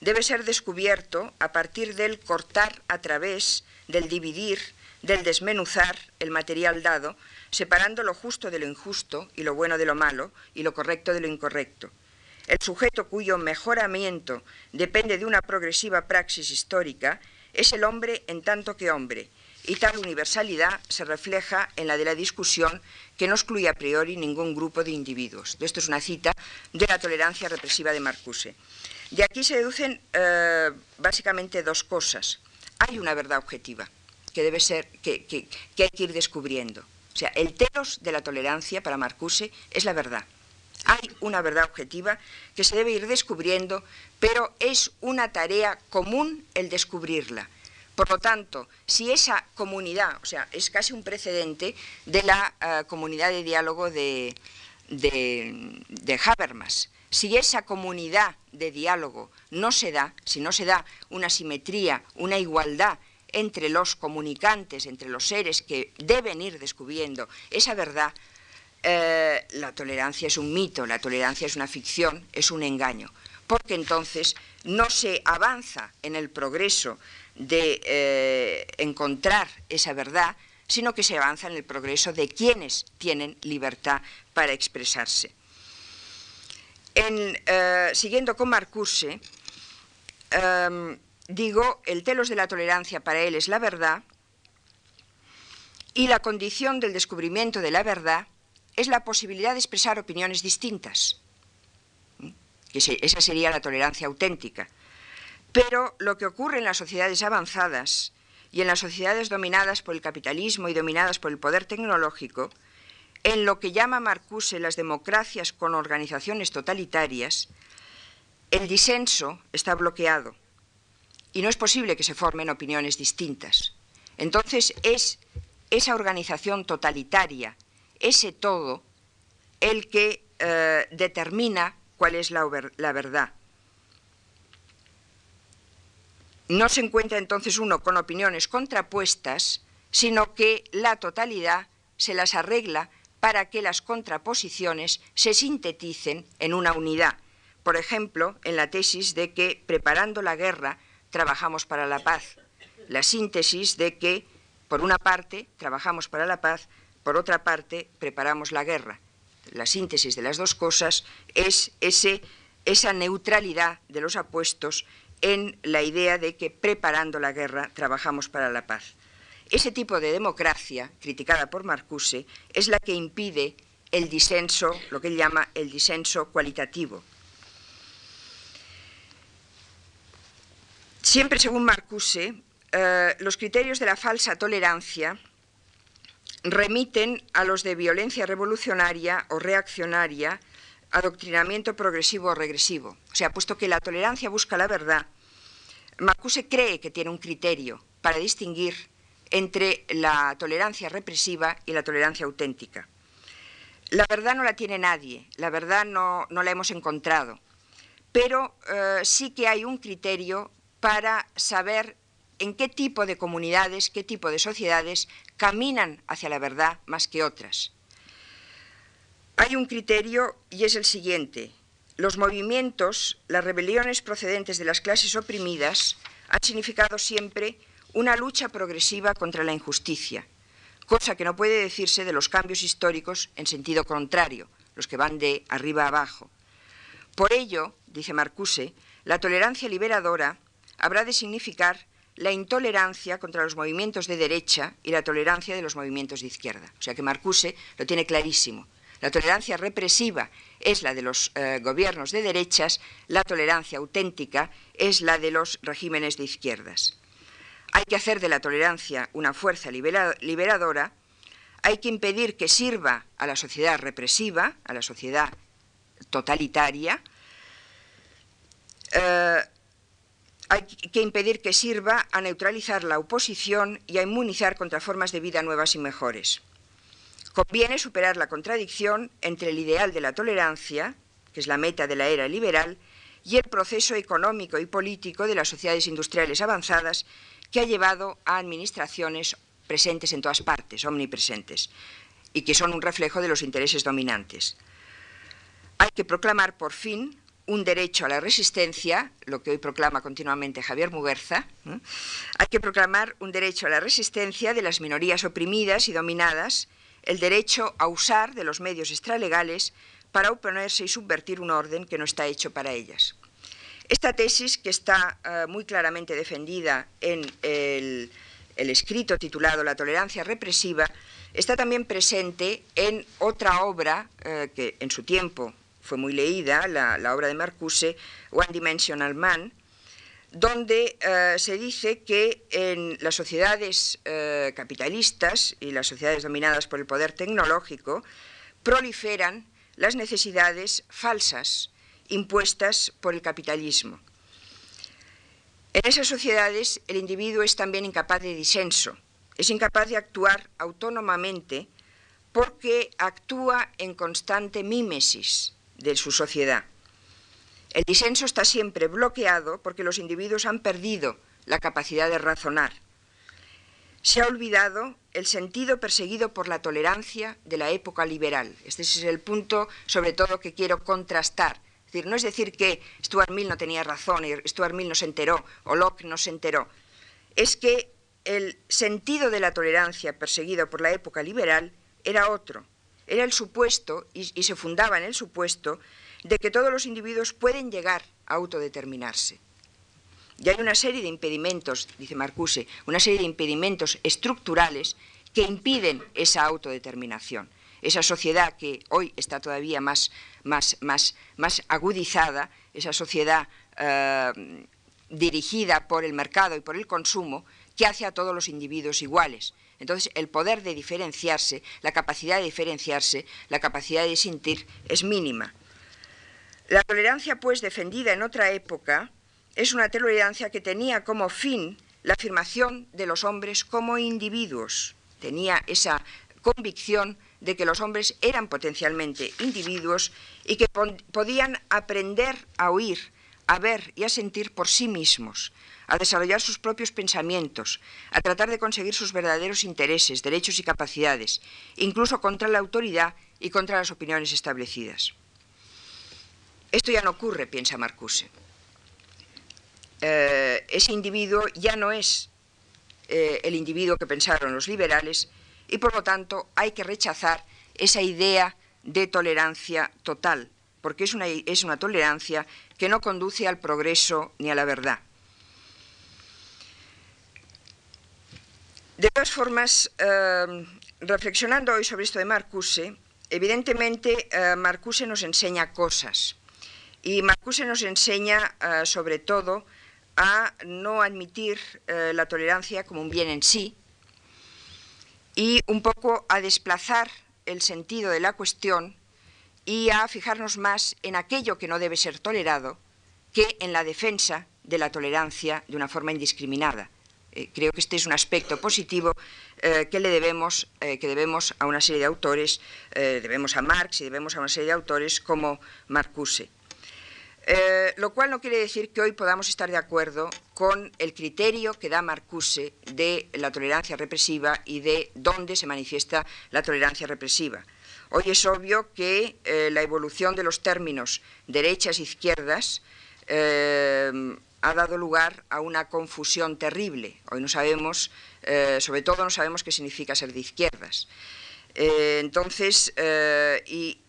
debe ser descubierto a partir del cortar a través, del dividir, del desmenuzar el material dado, separando lo justo de lo injusto y lo bueno de lo malo y lo correcto de lo incorrecto el sujeto cuyo mejoramiento depende de una progresiva praxis histórica es el hombre en tanto que hombre, y tal universalidad se refleja en la de la discusión que no excluye a priori ningún grupo de individuos. Esto es una cita de la tolerancia represiva de Marcuse. De aquí se deducen eh, básicamente dos cosas. Hay una verdad objetiva que debe ser, que, que hay que ir descubriendo. O sea, el telos de la tolerancia para Marcuse es la verdad. Hay una verdad objetiva que se debe ir descubriendo, pero es una tarea común el descubrirla. Por lo tanto, si esa comunidad, o sea, es casi un precedente de la eh, comunidad de diálogo de, de Habermas, si esa comunidad de diálogo no se da, si no se da una simetría, una igualdad entre los comunicantes, entre los seres que deben ir descubriendo esa verdad, eh, la tolerancia es un mito, la tolerancia es una ficción, es un engaño, porque entonces no se avanza en el progreso de eh, encontrar esa verdad, sino que se avanza en el progreso de quienes tienen libertad para expresarse. Eh, siguiendo con Marcuse, em, digo, el telos de la tolerancia para él es la verdad y la condición del descubrimiento de la verdad es la posibilidad de expresar opiniones distintas. esa sería la tolerancia auténtica. Pero lo que ocurre en las sociedades avanzadas y en las sociedades dominadas por el capitalismo y dominadas por el poder tecnológico, en lo que llama Marcuse las democracias con organizaciones totalitarias, el disenso está bloqueado y no es posible que se formen opiniones distintas. Entonces es esa organización totalitaria ese todo el que eh, determina cuál es la, la verdad. No se encuentra entonces uno con opiniones contrapuestas, sino que la totalidad se las arregla para que las contraposiciones se sinteticen en una unidad. Por ejemplo, en la tesis de que preparando la guerra trabajamos para la paz. La síntesis de que, por una parte, trabajamos para la paz, por otra parte, preparamos la guerra. La síntesis de las dos cosas es esa neutralidad de los apuestos en la idea de que preparando la guerra trabajamos para la paz. Ese tipo de democracia, criticada por Marcuse, es la que impide el disenso, lo que él llama el disenso cualitativo. Siempre según Marcuse, eh, los criterios de la falsa tolerancia remiten a los de violencia revolucionaria o reaccionaria, adoctrinamiento progresivo o regresivo. O sea, puesto que la tolerancia busca la verdad, Marcuse cree que tiene un criterio para distinguir entre la tolerancia represiva y la tolerancia auténtica. La verdad no la tiene nadie, la verdad no, la hemos encontrado, pero eh, sí que hay un criterio para saber en qué tipo de comunidades, qué tipo de sociedades caminan hacia la verdad más que otras. Hay un criterio y es el siguiente. Los movimientos, las rebeliones procedentes de las clases oprimidas han significado siempre una lucha progresiva contra la injusticia, cosa que no puede decirse de los cambios históricos en sentido contrario, los que van de arriba a abajo. Por ello, dice Marcuse, la tolerancia liberadora habrá de significar la intolerancia contra los movimientos de derecha y la tolerancia de los movimientos de izquierda. O sea que Marcuse lo tiene clarísimo. La tolerancia represiva es la de los eh, gobiernos de derechas, la tolerancia auténtica es la de los regímenes de izquierdas. Hay que hacer de la tolerancia una fuerza liberadora, hay que impedir que sirva a la sociedad represiva, a la sociedad totalitaria, eh, hay que impedir que sirva a neutralizar la oposición y a inmunizar contra formas de vida nuevas y mejores. Conviene superar la contradicción entre el ideal de la tolerancia, que es la meta de la era liberal, y el proceso económico y político de las sociedades industriales avanzadas que ha llevado a administraciones presentes en todas partes, omnipresentes, y que son un reflejo de los intereses dominantes. Hay que proclamar por fin un derecho a la resistencia, lo que hoy proclama continuamente Javier Muguerza, hay que proclamar un derecho a la resistencia de las minorías oprimidas y dominadas, el derecho a usar de los medios extralegales para oponerse y subvertir un orden que no está hecho para ellas. Esta tesis, que está eh, muy claramente defendida en el, escrito titulado La tolerancia represiva, está también presente en otra obra eh, que en su tiempo fue muy leída, la, obra de Marcuse, One Dimensional Man, donde eh, se dice que en las sociedades capitalistas y las sociedades dominadas por el poder tecnológico proliferan las necesidades falsas impuestas por el capitalismo. En esas sociedades el individuo es también incapaz de disenso, es incapaz de actuar autónomamente porque actúa en constante mímesis de su sociedad. El disenso está siempre bloqueado porque los individuos han perdido la capacidad de razonar. Se ha olvidado el sentido perseguido por la tolerancia de la época liberal. Este es el punto, sobre todo, que quiero contrastar decir, no es decir que Stuart Mill no tenía razón Stuart Mill no se enteró o Locke no se enteró. Es que el sentido de la tolerancia perseguido por la época liberal era otro. Era el supuesto, y, se fundaba en el supuesto, de que todos los individuos pueden llegar a autodeterminarse. Y hay una serie de impedimentos, dice Marcuse, una serie de impedimentos estructurales que impiden esa autodeterminación esa sociedad que hoy está todavía más, más, más, más agudizada, esa sociedad eh, dirigida por el mercado y por el consumo, que hace a todos los individuos iguales. Entonces, el poder de diferenciarse, la capacidad de diferenciarse, la capacidad de sentir es mínima. La tolerancia, pues, defendida en otra época, es una tolerancia que tenía como fin la afirmación de los hombres como individuos. Tenía esa convicción de que los hombres eran potencialmente individuos y que podían aprender a oír, a ver y a sentir por sí mismos, a desarrollar sus propios pensamientos, a tratar de conseguir sus verdaderos intereses, derechos y capacidades, incluso contra la autoridad y contra las opiniones establecidas. Esto ya no ocurre, piensa Marcuse. Eh, ese individuo ya no es eh, el individuo que pensaron los liberales, y por lo tanto hay que rechazar esa idea de tolerancia total, porque es una, es una tolerancia que no conduce al progreso ni a la verdad. De todas formas, eh, reflexionando hoy sobre esto de Marcuse, evidentemente eh, Marcuse nos enseña cosas y Marcuse nos enseña eh, sobre todo a no admitir la tolerancia como un bien en sí, y un poco a desplazar el sentido de la cuestión y a fijarnos más en aquello que no debe ser tolerado que en la defensa de la tolerancia de una forma indiscriminada. Eh, creo que este es un aspecto positivo eh, que le debemos, eh, que debemos a una serie de autores, debemos a Marx y debemos a una serie de autores como Marcuse. Lo cual no quiere decir que hoy podamos estar de acuerdo con el criterio que da Marcuse de la tolerancia represiva y de dónde se manifiesta la tolerancia represiva. Hoy es obvio que la evolución de los términos derechas e izquierdas ha dado lugar a una confusión terrible. Hoy no sabemos, sobre todo no sabemos qué significa ser de izquierdas. entonces, y,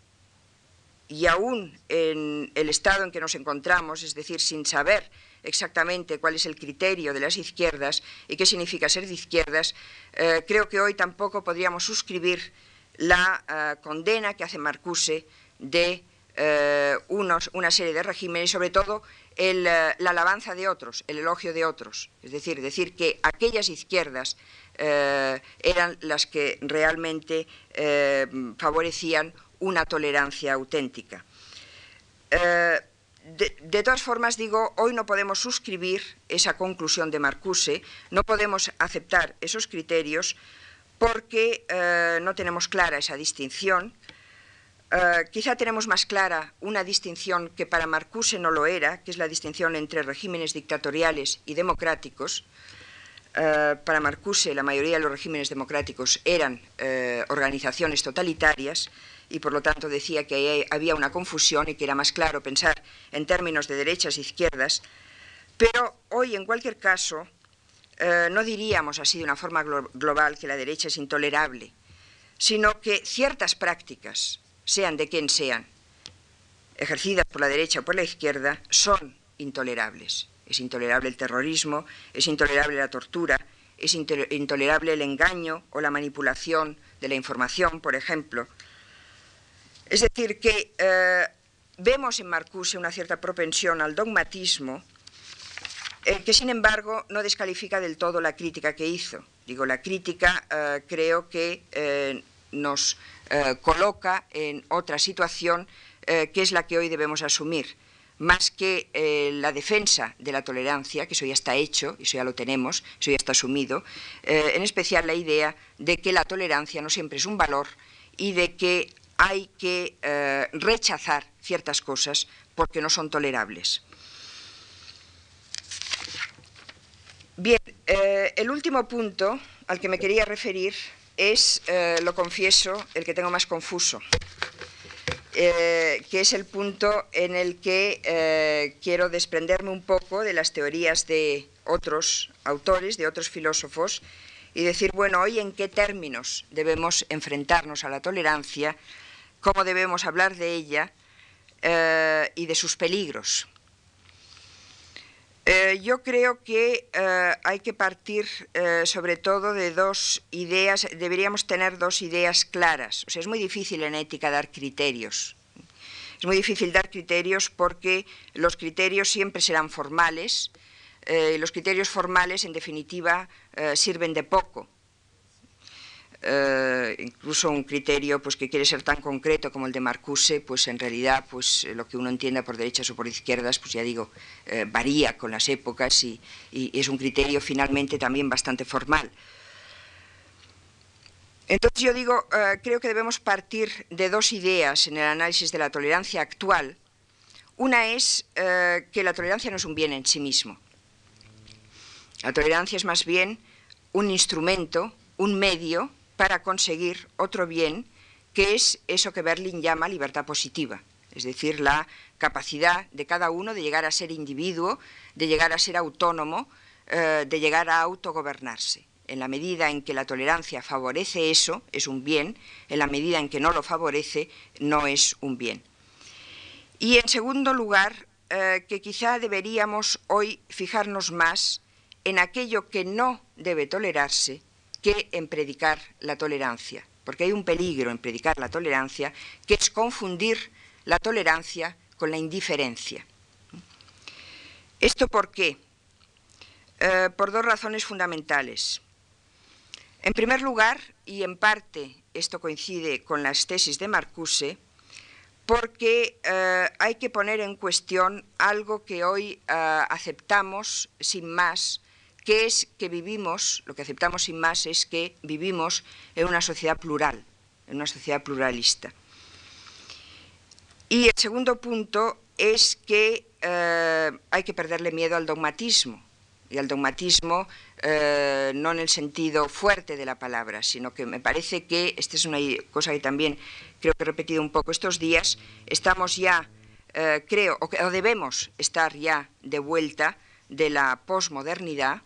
y aún en el estado en que nos encontramos, es decir, sin saber exactamente cuál es el criterio de las izquierdas y qué significa ser de izquierdas, eh, creo que hoy tampoco podríamos suscribir la eh, condena que hace Marcuse de eh, unos, una serie de regímenes, sobre todo la alabanza de otros, el elogio de otros. Es decir, decir que aquellas izquierdas eran las que realmente favorecían una tolerancia auténtica. Eh, de, todas formas, digo, hoy no podemos suscribir esa conclusión de Marcuse, no podemos aceptar esos criterios porque eh, no tenemos clara esa distinción. Eh, quizá tenemos más clara una distinción que para Marcuse no lo era, que es la distinción entre regímenes dictatoriales y democráticos. para Marcuse, la mayoría de los regímenes democráticos eran organizaciones totalitarias y por lo tanto decía que había una confusión y que era más claro pensar en términos de derechas e izquierdas, pero hoy en cualquier caso eh, no diríamos así de una forma global que la derecha es intolerable, sino que ciertas prácticas, sean de quien sean, ejercidas por la derecha o por la izquierda, son intolerables. Es intolerable el terrorismo, es intolerable la tortura, es intolerable el engaño o la manipulación de la información, por ejemplo. Es decir, que eh, vemos en Marcuse una cierta propensión al dogmatismo, eh, que sin embargo no descalifica del todo la crítica que hizo. Digo, la crítica eh, creo que nos coloca en otra situación que es la que hoy debemos asumir más que eh, la defensa de la tolerancia, que eso ya está hecho, eso ya lo tenemos, eso ya está asumido, eh, en especial la idea de que la tolerancia no siempre es un valor y de que hay que eh, rechazar ciertas cosas porque no son tolerables. Bien, el último punto al que me quería referir es, lo confieso, el que tengo más confuso. Eh, que es el punto en el que eh, quiero desprenderme un poco de las teorías de otros autores, de otros filósofos, y decir, bueno, hoy en qué términos debemos enfrentarnos a la tolerancia, cómo debemos hablar de ella eh, y de sus peligros. Yo creo que hay que partir sobre todo de dos ideas, deberíamos tener dos ideas claras. O sea, es muy difícil en ética dar criterios. Es muy difícil dar criterios porque los criterios siempre serán formales. Eh, los criterios formales, en definitiva, eh, sirven de poco. Eh, incluso un criterio pues, que quiere ser tan concreto como el de Marcuse, pues en realidad pues, lo que uno entienda por derechas o por izquierdas, pues ya digo, varía con las épocas y es un criterio finalmente también bastante formal. Entonces yo digo, eh, creo que debemos partir de dos ideas en el análisis de la tolerancia actual. Una es eh, que la tolerancia no es un bien en sí mismo. La tolerancia es más bien un instrumento, un medio para conseguir otro bien, que es eso que Berlín llama libertad positiva, es decir, la capacidad de cada uno de llegar a ser individuo, de llegar a ser autónomo, eh, de llegar a autogobernarse en la medida en que la tolerancia favorece eso, es un bien, en la medida en que no lo favorece, no es un bien. Y en segundo lugar, eh, que quizá deberíamos hoy fijarnos más en aquello que no debe tolerarse que en predicar la tolerancia, porque hay un peligro en predicar la tolerancia, que es confundir la tolerancia con la indiferencia. ¿Esto por qué? Eh, por dos razones fundamentales. En primer lugar, y en parte esto coincide con las tesis de Marcuse, porque eh, hay que poner en cuestión algo que hoy eh, aceptamos sin más, que es que vivimos, lo que aceptamos sin más es que vivimos en una sociedad plural, en una sociedad pluralista. Y el segundo punto es que eh, hay que perderle miedo al dogmatismo, y al dogmatismo eh, no en el sentido fuerte de la palabra, sino que me parece que, esta es una cosa que también creo que he repetido un poco estos días, estamos ya, eh, creo, o, debemos estar ya de vuelta de la posmodernidad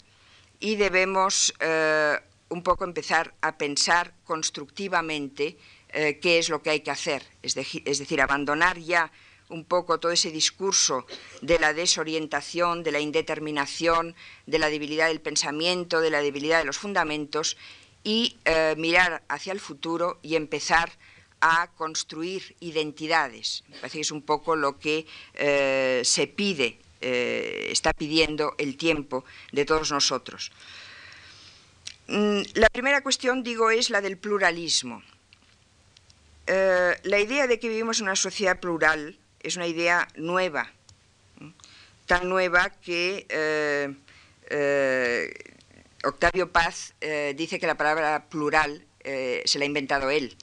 y debemos eh, un poco empezar a pensar constructivamente qué es lo que hay que hacer, es decir, abandonar ya un poco todo ese discurso de la desorientación, de la indeterminación, de la debilidad del pensamiento, de la debilidad de los fundamentos y eh, mirar hacia el futuro y empezar a construir identidades. Me parece que es un poco lo que eh, se pide, eh, está pidiendo el tiempo de todos nosotros. Mm, la primera cuestión, digo, es la del pluralismo. la idea de que vivimos en una sociedad plural es una idea nueva, tan nueva que eh, eh, Octavio Paz eh, dice que la palabra plural se la ha inventado él,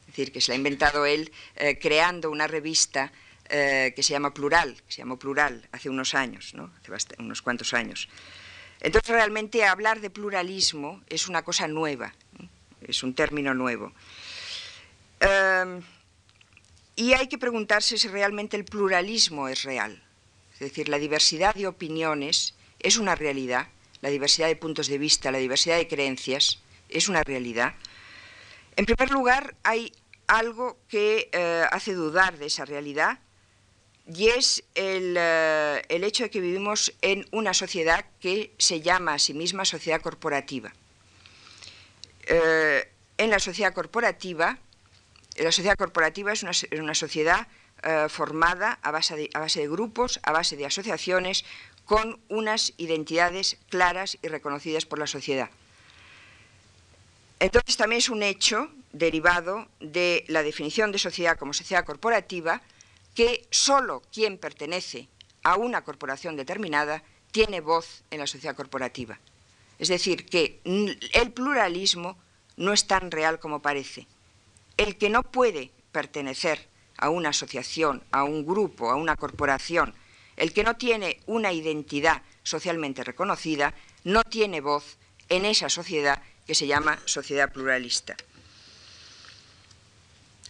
es decir, que se la ha inventado él creando una revista que se llama Plural, que se llamó Plural hace unos años, ¿no? hace unos cuantos años. Entonces realmente hablar de pluralismo es una cosa nueva, es un término nuevo. Y hay que preguntarse si realmente el pluralismo es real. Es decir, la diversidad de opiniones es una realidad, la diversidad de puntos de vista, la diversidad de creencias es una realidad. En primer lugar, hay algo que eh, hace dudar de esa realidad, y es eh, el, hecho de que vivimos en una sociedad que se llama a sí misma sociedad corporativa. Eh, en la sociedad corporativa, la sociedad corporativa es una, sociedad eh, formada a base, a base de grupos, a base de asociaciones, con unas identidades claras y reconocidas por la sociedad. Entonces también es un hecho derivado de la definición de sociedad como sociedad corporativa que solo quien pertenece a una corporación determinada tiene voz en la sociedad corporativa. Es decir, que el pluralismo no es tan real como parece. El que no puede pertenecer a una asociación, a un grupo, a una corporación, el que no tiene una identidad socialmente reconocida, no tiene voz en esa sociedad que se llama sociedad pluralista.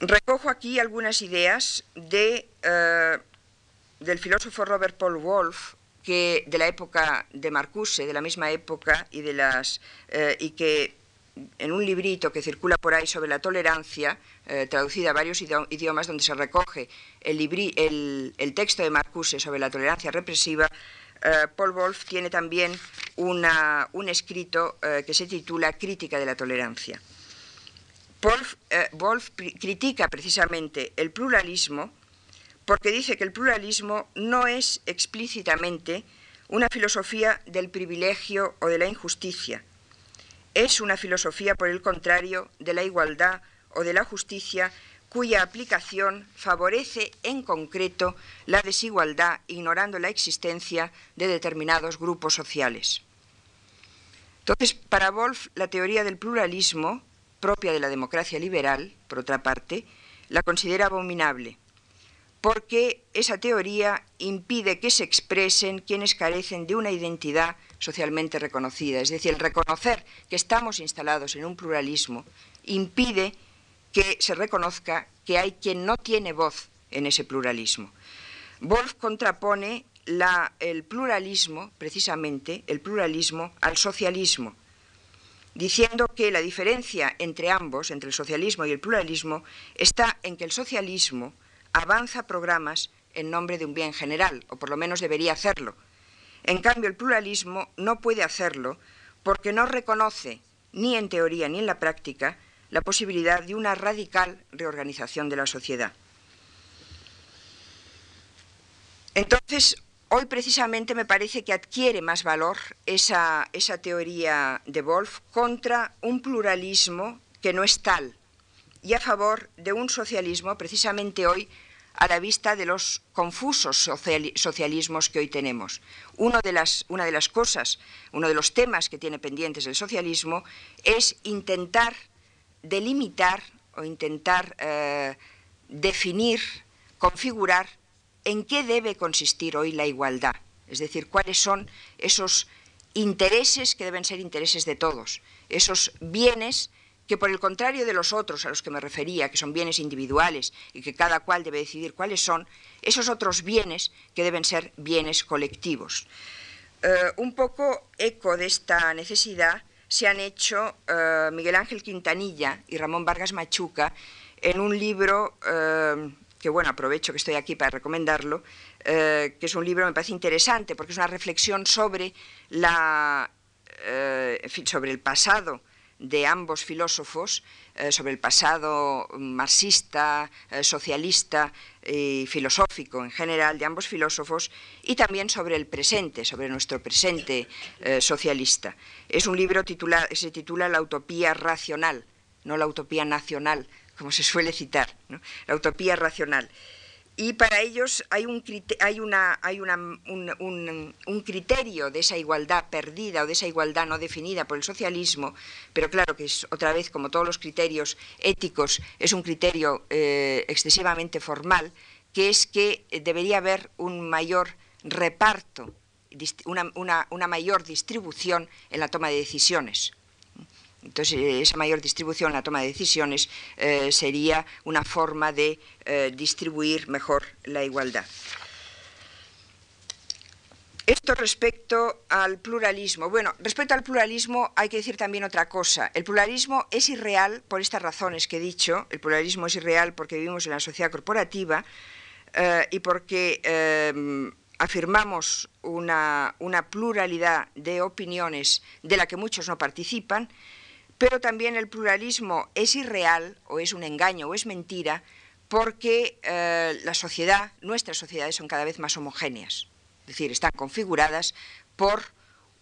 Recojo aquí algunas ideas de, eh, del filósofo Robert Paul Wolff, que de la época de Marcuse, de la misma época, y, de las, eh, y que en un librito que circula por ahí sobre la tolerancia, eh, traducida a varios idiomas, donde se recoge el, texto de Marcuse sobre la tolerancia represiva, Paul Wolff tiene también un escrito que se titula Crítica de la tolerancia. Eh, Wolf, critica precisamente el pluralismo porque dice que el pluralismo no es explícitamente una filosofía del privilegio o de la injusticia. Es una filosofía, por el contrario, de la igualdad o de la justicia cuya aplicación favorece en concreto la desigualdad, ignorando la existencia de determinados grupos sociales. Entonces, para Wolf, la teoría del pluralismo propia de la democracia liberal, por otra parte, la considera abominable, porque esa teoría impide que se expresen quienes carecen de una identidad socialmente reconocida. Es decir, el reconocer que estamos instalados en un pluralismo impide que se reconozca que hay quien no tiene voz en ese pluralismo. Wolf contrapone el pluralismo, precisamente, el pluralismo al socialismo, diciendo que la diferencia entre ambos, entre el socialismo y el pluralismo, está en que el socialismo avanza programas en nombre de un bien general, o por lo menos debería hacerlo. En cambio, el pluralismo no puede hacerlo porque no reconoce, ni en teoría ni en la práctica, la posibilidad de una radical reorganización de la sociedad. Entonces, Hoy precisamente me parece que adquiere más valor esa, teoría de Wolf contra un pluralismo que no es tal y a favor de un socialismo precisamente hoy a la vista de los confusos socialismos que hoy tenemos. de las, una de las cosas, uno de los temas que tiene pendientes el socialismo es intentar delimitar o intentar eh, definir, configurar en qué debe consistir hoy la igualdad, es decir, cuáles son esos intereses que deben ser intereses de todos, esos bienes que por el contrario de los otros a los que me refería, que son bienes individuales y que cada cual debe decidir cuáles son, esos otros bienes que deben ser bienes colectivos. Eh, un poco eco de esta necesidad se han hecho eh, Miguel Ángel Quintanilla y Ramón Vargas Machuca en un libro eh, que bueno, aprovecho que estoy aquí para recomendarlo, eh, que es un libro que me parece interesante porque es una reflexión sobre, la, eh, sobre el pasado de ambos filósofos, eh, sobre el pasado marxista, socialista y filosófico en general de ambos filósofos, y también sobre el presente, sobre nuestro presente socialista. Es un libro titula, se titula La utopía racional, no la utopía nacional, como se suele citar, la utopía racional. Y para ellos hay, un, hay, una, hay un, un, criterio de esa igualdad perdida o de esa igualdad no definida por el socialismo, pero claro que es otra vez, como todos los criterios éticos, es un criterio eh, excesivamente formal, que es que debería haber un mayor reparto, una, una mayor distribución en la toma de decisiones. Entonces, eh, esa mayor distribución la toma de decisiones eh, sería una forma de eh, distribuir mejor la igualdad. Esto respecto al pluralismo. Bueno, respecto al pluralismo hay que decir también otra cosa. El pluralismo es irreal por estas razones que he dicho. El pluralismo es irreal porque vivimos en la sociedad corporativa. y porque afirmamos una, pluralidad de opiniones de la que muchos no participan, pero también el pluralismo es irreal o es un engaño o es mentira porque la sociedad, nuestras sociedades son cada vez más homogéneas, es decir, están configuradas por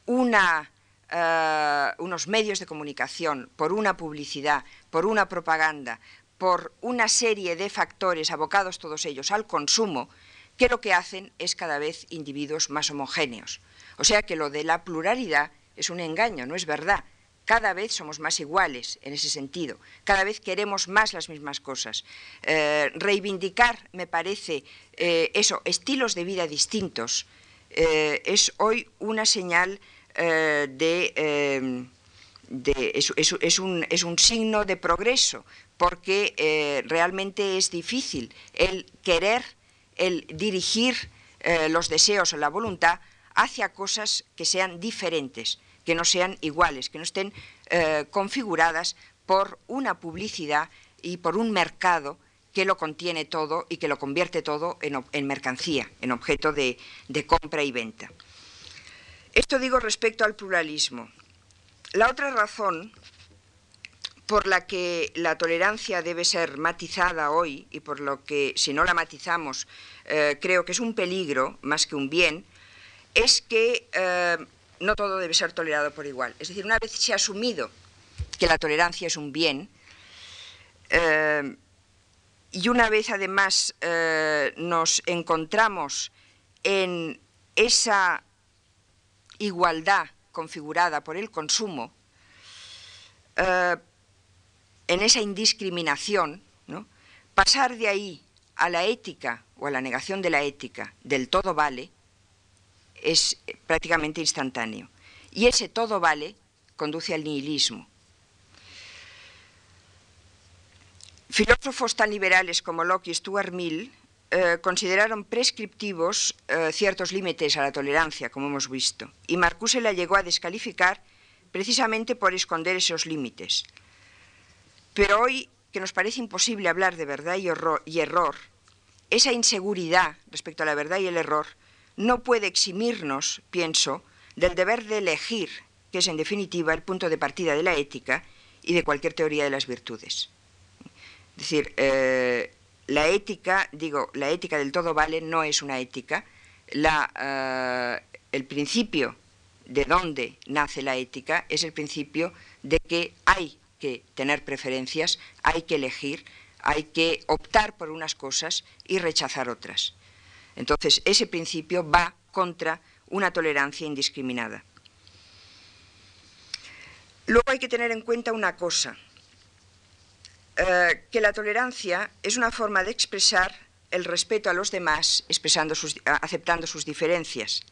una eh, unos medios de comunicación, por una publicidad, por una propaganda, por una serie de factores abocados todos ellos al consumo, que lo que hacen es cada vez individuos más homogéneos. O sea que lo de la pluralidad es un engaño, no es verdad. Cada vez somos más iguales en ese sentido, cada vez queremos más las mismas cosas. Eh, reivindicar, me parece, eh, eso, estilos de vida distintos, es hoy una señal eh, de, em, es, un, signo de progreso, porque eh, realmente es difícil el querer, el dirigir eh, los deseos o la voluntad hacia cosas que sean diferentes, que no sean iguales, que no estén configuradas por una publicidad y por un mercado que lo contiene todo y que lo convierte todo en, mercancía, en objeto de compra y venta. Esto digo respecto al pluralismo. La otra razón por la que la tolerancia debe ser matizada hoy y por lo que si no la matizamos eh, creo que es un peligro más que un bien, es que eh, no todo debe ser tolerado por igual. Es decir, una vez se ha asumido que la tolerancia es un bien, eh, y una vez además nos encontramos en esa igualdad configurada por el consumo, eh, en esa indiscriminación, pasar de ahí a la ética o a la negación de la ética del todo vale es prácticamente instantáneo. Y ese todo vale conduce al nihilismo. Filósofos tan liberales como Locke y Stuart Mill eh, consideraron prescriptivos eh, ciertos límites a la tolerancia, como hemos visto, y Marcuse la llegó a descalificar precisamente por esconder esos límites. Pero hoy, que nos parece imposible hablar de verdad y, y error, esa inseguridad respecto a la verdad y el error no puede eximirnos, pienso, del deber de elegir, que es en definitiva el punto de partida de la ética y de cualquier teoría de las virtudes. Es decir, eh, la ética, digo, la ética del todo vale no es una ética. Eh, el principio de dónde nace la ética es el principio de que hay que tener preferencias, hay que elegir, hay que optar por unas cosas y rechazar otras. Entonces, ese principio va contra una tolerancia indiscriminada. Luego hay que tener en cuenta una cosa, eh, que la tolerancia es una forma de expresar el respeto a los demás, expresando aceptando sus diferencias,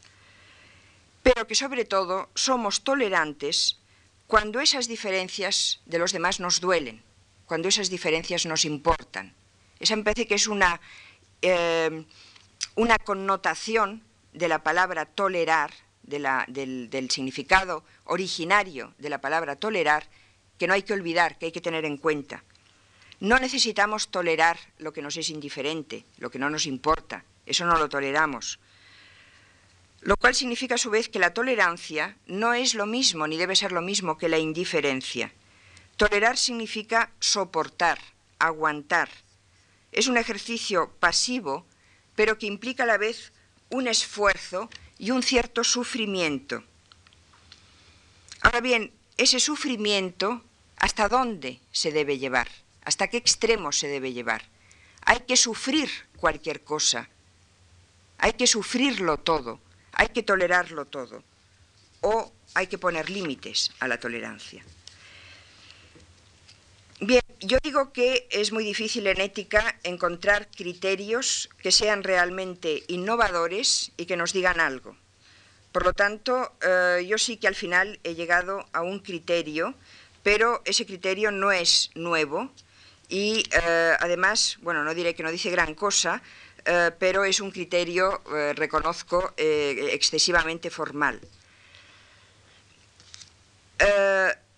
pero que sobre todo somos tolerantes cuando esas diferencias de los demás nos duelen, cuando esas diferencias nos importan. Esa me parece que es una, eh, una connotación de la palabra tolerar, del significado originario de la palabra tolerar, que no hay que olvidar, que hay que tener en cuenta. No necesitamos tolerar lo que nos es indiferente, lo que no nos importa, eso no lo toleramos. Lo cual significa a su vez que la tolerancia no es lo mismo ni debe ser lo mismo que la indiferencia. Tolerar significa soportar, aguantar. Es un ejercicio pasivo, pero que implica a la vez un esfuerzo y un cierto sufrimiento. Ahora bien, ese sufrimiento, ¿hasta dónde se debe llevar? hasta qué extremo se debe llevar. Hay que sufrir cualquier cosa, hay que sufrirlo todo, hay que tolerarlo todo, o hay que poner límites a la tolerancia. Bien, yo digo que es muy difícil en ética encontrar criterios que sean realmente innovadores y que nos digan algo. Por lo tanto, eh, yo sí que al final he llegado a un criterio, pero ese criterio no es nuevo, y eh, además, bueno, no diré que no dice gran cosa, eh, pero es un criterio, reconozco, excesivamente formal.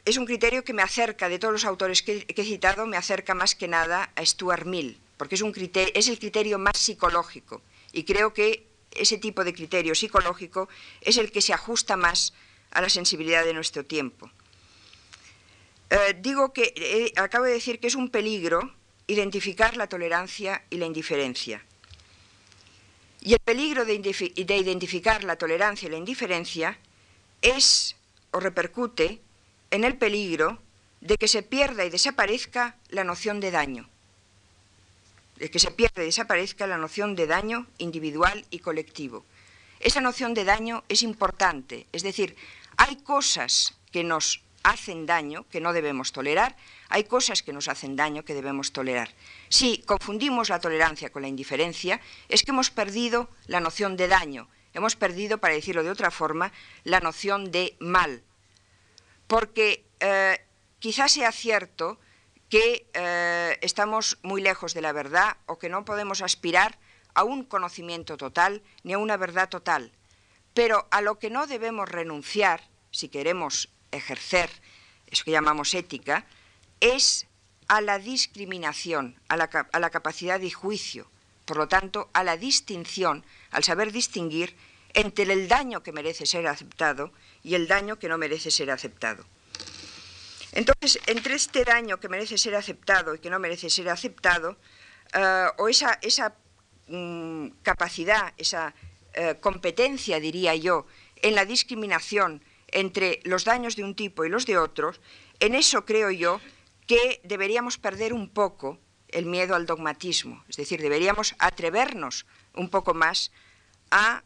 Es un criterio que me acerca, de todos los autores que, he citado, me acerca más que nada a Stuart Mill, porque es, el criterio más psicológico y creo que ese tipo de criterio psicológico es el que se ajusta más a la sensibilidad de nuestro tiempo. Eh, digo que eh, acabo de decir que es un peligro identificar la tolerancia y la indiferencia. Y el peligro de, de identificar la tolerancia y la indiferencia es o repercute en el peligro de que se pierda y desaparezca la noción de daño, de que se pierda y desaparezca la noción de daño individual y colectivo. Esa noción de daño es importante, es decir, hay cosas que nos hacen daño, que no debemos tolerar, hay cosas que nos hacen daño que debemos tolerar. Si confundimos la tolerancia con la indiferencia, es que hemos perdido la noción de daño, hemos perdido, para decirlo de otra forma, la noción de mal. Porque eh, quizás sea cierto que eh, estamos muy lejos de la verdad o que no podemos aspirar a un conocimiento total ni a una verdad total. Pero a lo que no debemos renunciar, si queremos ejercer eso que llamamos ética, es a la discriminación, a la, a la capacidad de juicio, por lo tanto, a la distinción, al saber distinguir entre el daño que merece ser aceptado y el daño que no merece ser aceptado. Entonces, entre este daño que merece ser aceptado y que no merece ser aceptado, eh, o esa, mm, capacidad, esa eh, competencia, diría yo, en la discriminación entre los daños de un tipo y los de otros, en eso creo yo que deberíamos perder un poco el miedo al dogmatismo, es decir, deberíamos atrevernos un poco más a,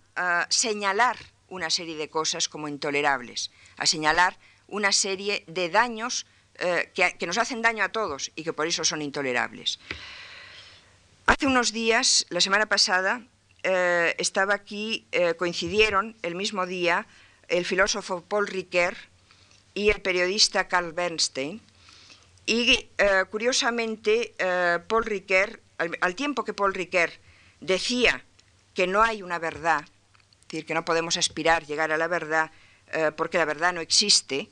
señalar una serie de cosas como intolerables, a señalar una serie de daños eh, que, nos hacen daño a todos y que por eso son intolerables. Hace unos días, la semana pasada, eh, estaba aquí, eh, coincidieron el mismo día el filósofo Paul Ricoeur y el periodista Carl Bernstein. Y curiosamente, Paul Ricoeur, al, tiempo que Paul Ricoeur decía que no hay una verdad, es decir, que no podemos aspirar llegar a la verdad, eh, porque la verdad no existe,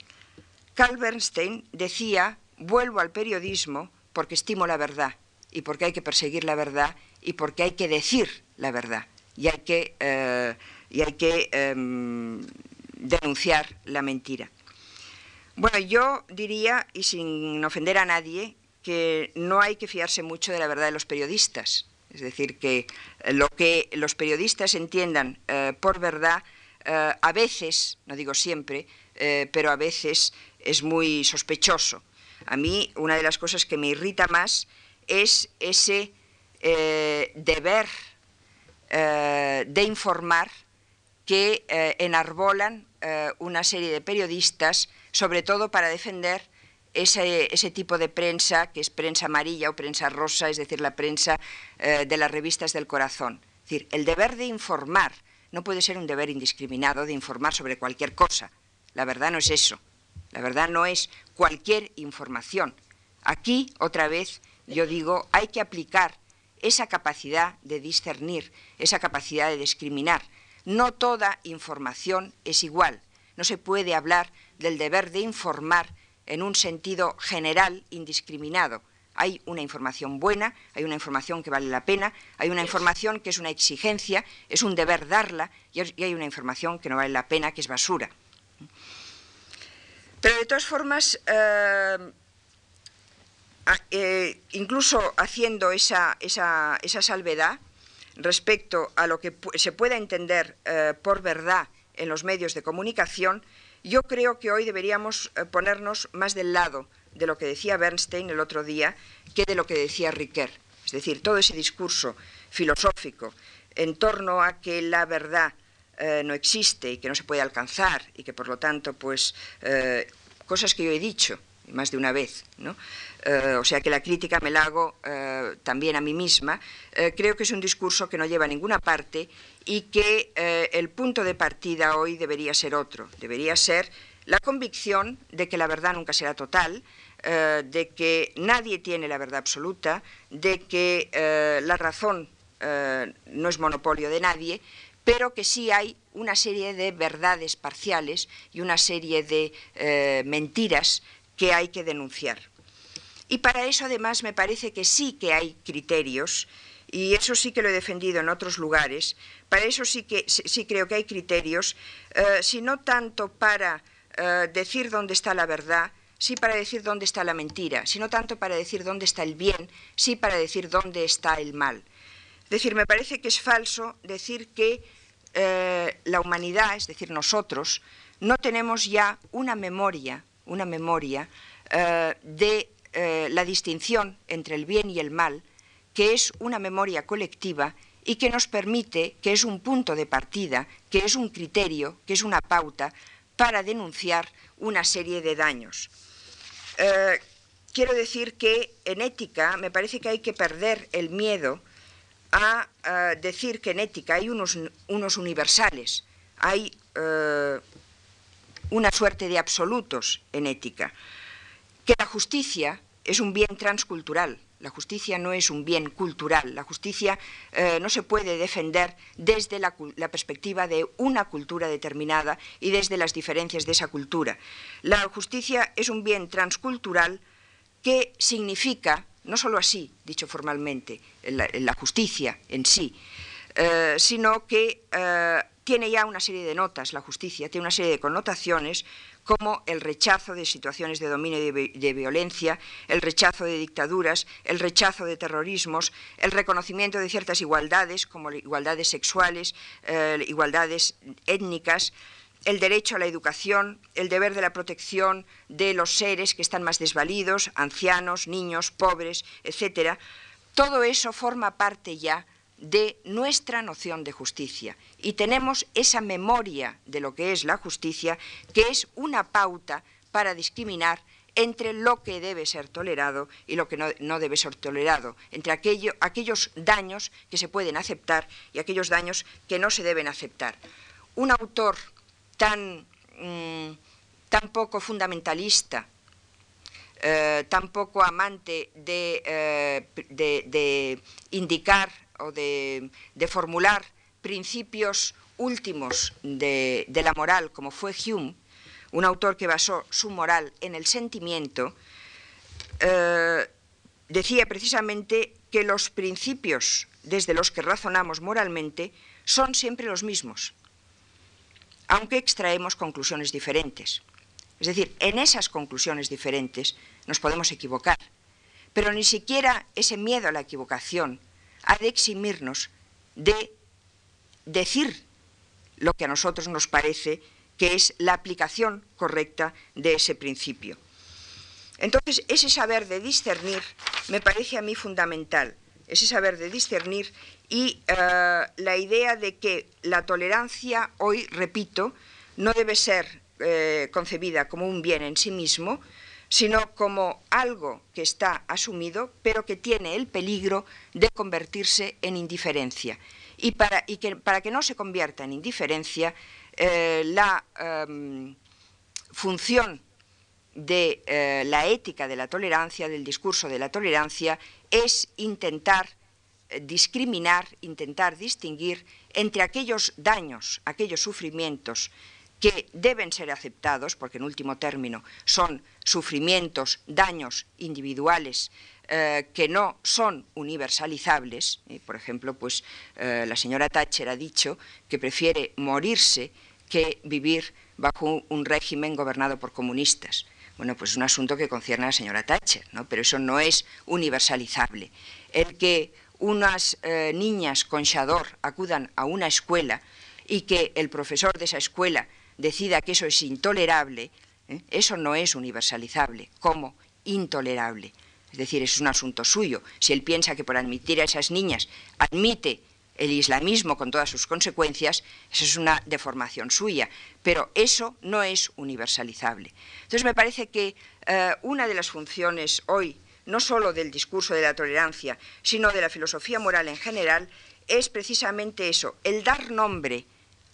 Carl Bernstein decía, vuelvo al periodismo porque estimo la verdad y porque hay que perseguir la verdad y porque hay que decir la verdad y hay que, eh, y hay que em, denunciar la mentira. Bueno, yo diría, y sin ofender a nadie, que no hay que fiarse mucho de la verdad de los periodistas. Es decir, que lo que los periodistas entiendan eh, por verdad eh, a veces, no digo siempre, eh, pero a veces es muy sospechoso. A mí una de las cosas que me irrita más es ese eh, deber de informar que enarbolan una serie de periodistas, sobre todo para defender ese, ese, tipo de prensa, que es prensa amarilla o prensa rosa, es decir, la prensa de las revistas del corazón. Es decir, el deber de informar no puede ser un deber indiscriminado de informar sobre cualquier cosa. La verdad no es eso. La verdad no es cualquier información. Aquí, otra vez, yo digo, hay que aplicar esa capacidad de discernir, esa capacidad de discriminar. No toda información es igual. No se puede hablar del deber de informar en un sentido general indiscriminado. Hay una información buena, hay una información que vale la pena, hay una información que es una exigencia, es un deber darla, y hay una información que no vale la pena, que es basura. Pero de todas formas, eh, eh, incluso haciendo esa, salvedad respecto a lo que se pueda entender eh, por verdad en los medios de comunicación, yo creo que hoy deberíamos ponernos más del lado de lo que decía Bernstein el otro día que de lo que decía Riquet. Es decir, todo ese discurso filosófico en torno a que la verdad eh, no existe y que no se puede alcanzar y que por lo tanto, pues, eh, cosas que yo he dicho más de una vez. Eh, o sea que la crítica me la hago también a mí misma, creo que es un discurso que no lleva a ninguna parte y que el punto de partida hoy debería ser otro, debería ser la convicción de que la verdad nunca será total, eh, de que nadie tiene la verdad absoluta, de que eh, la razón eh, no es monopolio de nadie, pero que sí hay una serie de verdades parciales y una serie de mentiras que hay que denunciar. Y para eso además me parece que sí que hay criterios, y eso sí que lo he defendido en otros lugares, para eso sí que sí creo que hay criterios, eh, si no tanto para eh, decir dónde está la verdad, sí para decir dónde está la mentira, sino tanto para decir dónde está el bien, sí para decir dónde está el mal. Es decir, me parece que es falso decir que eh, la humanidad, es decir, nosotros, no tenemos ya una memoria, una memoria de la distinción entre el bien y el mal, que es una memoria colectiva y que nos permite, que es un punto de partida, que es un criterio, que es una pauta para denunciar una serie de daños. quiero decir que en ética me parece que hay que perder el miedo a, decir que en ética hay unos, unos universales, hay eh, una suerte de absolutos en ética, que la justicia es un bien transcultural, la justicia no es un bien cultural, la justicia eh, no se puede defender desde la, perspectiva de una cultura determinada y desde las diferencias de esa cultura. La justicia es un bien transcultural que significa no solo así, dicho formalmente, en la, justicia en sí, eh, sino que eh, tiene ya una serie de notas, la justicia tiene una serie de connotaciones como el rechazo de situaciones de dominio y de, violencia, el rechazo de dictaduras, el rechazo de terrorismos, el reconocimiento de ciertas igualdades, como igualdades sexuales, eh, igualdades étnicas, el derecho a la educación, el deber de la protección de los seres que están más desvalidos, ancianos, niños, pobres, etc. Todo eso forma parte ya de nuestra noción de justicia y tenemos esa memoria de lo que es la justicia, que es una pauta para discriminar entre lo que debe ser tolerado y lo que no, debe ser tolerado, entre aquellos daños que se pueden aceptar y aquellos daños que no se deben aceptar. Un autor tan, mm, tan poco fundamentalista, eh, tan poco amante de, eh, indicar o de, formular principios últimos de, la moral, como fue Hume, un autor que basó su moral en el sentimiento, eh, decía precisamente que los principios desde los que razonamos moralmente son siempre los mismos aunque extraemos conclusiones diferentes. Es decir, en esas conclusiones diferentes nos podemos equivocar, pero ni siquiera ese miedo a la equivocación ha de eximirnos de decir lo que a nosotros nos parece que es la aplicación correcta de ese principio. Entonces, ese saber de discernir me parece a mí fundamental, ese saber de discernir y eh, la idea de que la tolerancia hoy, repito, no debe ser eh, concebida como un bien en sí mismo, sino como algo que está asumido, pero que tiene el peligro de convertirse en indiferencia. Y para, que, no se convierta en indiferencia, eh, la em, función de la ética de la tolerancia, del discurso de la tolerancia, es intentar discriminar, intentar distinguir entre aquellos daños, aquellos sufrimientos que deben ser aceptados, porque en último término son sufrimientos, daños individuales eh, que no son universalizables. por ejemplo, pues eh, la señora Thatcher ha dicho que prefiere morirse que vivir bajo un régimen gobernado por comunistas. Bueno, pues es un asunto que concierne a la señora Thatcher, ¿no? pero eso no es universalizable. El que unas eh, niñas con Shador acudan a una escuela y que el profesor de esa escuela decida que eso es intolerable, ¿eh? eso no es universalizable como intolerable. Es decir, es un asunto suyo. Si él piensa que por admitir a esas niñas admite el islamismo con todas sus consecuencias, eso es una deformación suya, pero eso no es universalizable. Entonces me parece que eh, una de las funciones hoy no solo del discurso de la tolerancia, sino de la filosofía moral en general, es precisamente eso, el dar nombre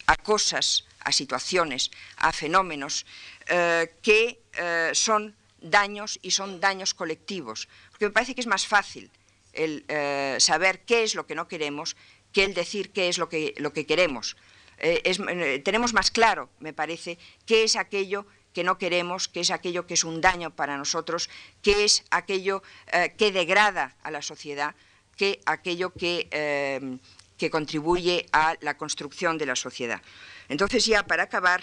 a cosas, a situaciones, a fenómenos eh, que eh, son daños y son daños colectivos. Porque me parece que es más fácil el eh, saber qué es lo que no queremos que el decir qué es lo que, lo que queremos. tenemos más claro, me parece, qué es aquello que no queremos, qué es aquello que es un daño para nosotros, qué es aquello que degrada a la sociedad, qué aquello que, que, contribuye a la construcción de la sociedad. Entonces ya para acabar,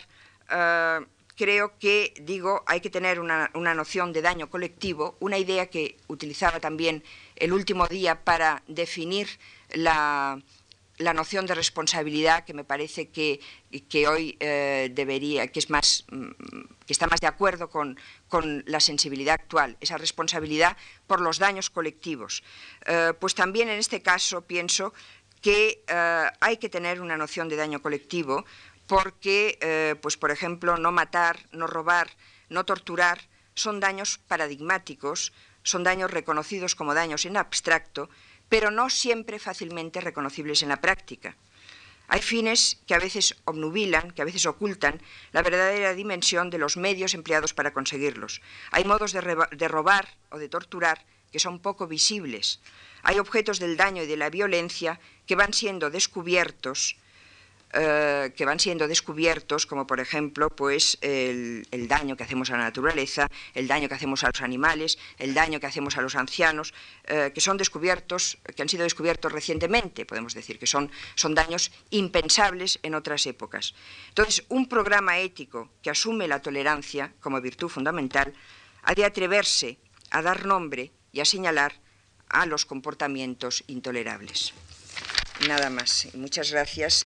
eh, creo que, digo, hay que tener una, una, noción de daño colectivo, una idea que utilizaba también el último día para definir la, la noción de responsabilidad que me parece que, que hoy eh, debería, que es más, mm, que está más de acuerdo con, con, la sensibilidad actual, esa responsabilidad por los daños colectivos. Eh, pues también en este caso pienso que eh, hay que tener una noción de daño colectivo porque, eh, pues por ejemplo, no matar, no robar, no torturar son daños paradigmáticos, son daños reconocidos como daños en abstracto pero no siempre fácilmente reconocibles en la práctica. Hay fines que a veces obnubilan, que a veces ocultan la verdadera dimensión de los medios empleados para conseguirlos. Hay modos de, de, robar o de torturar que son poco visibles. Hay objetos del daño y de la violencia que van siendo descubiertos eh, que van siendo descubiertos, como por ejemplo pues, el, daño que hacemos a la naturaleza, el daño que hacemos a los animales, el daño que hacemos a los ancianos, eh, que son descubiertos, que han sido descubiertos recientemente, podemos decir, que son, son daños impensables en otras épocas. Entonces, un programa ético que asume la tolerancia como virtud fundamental ha de atreverse a dar nombre y a señalar a los comportamientos intolerables. Nada más. Muchas gracias.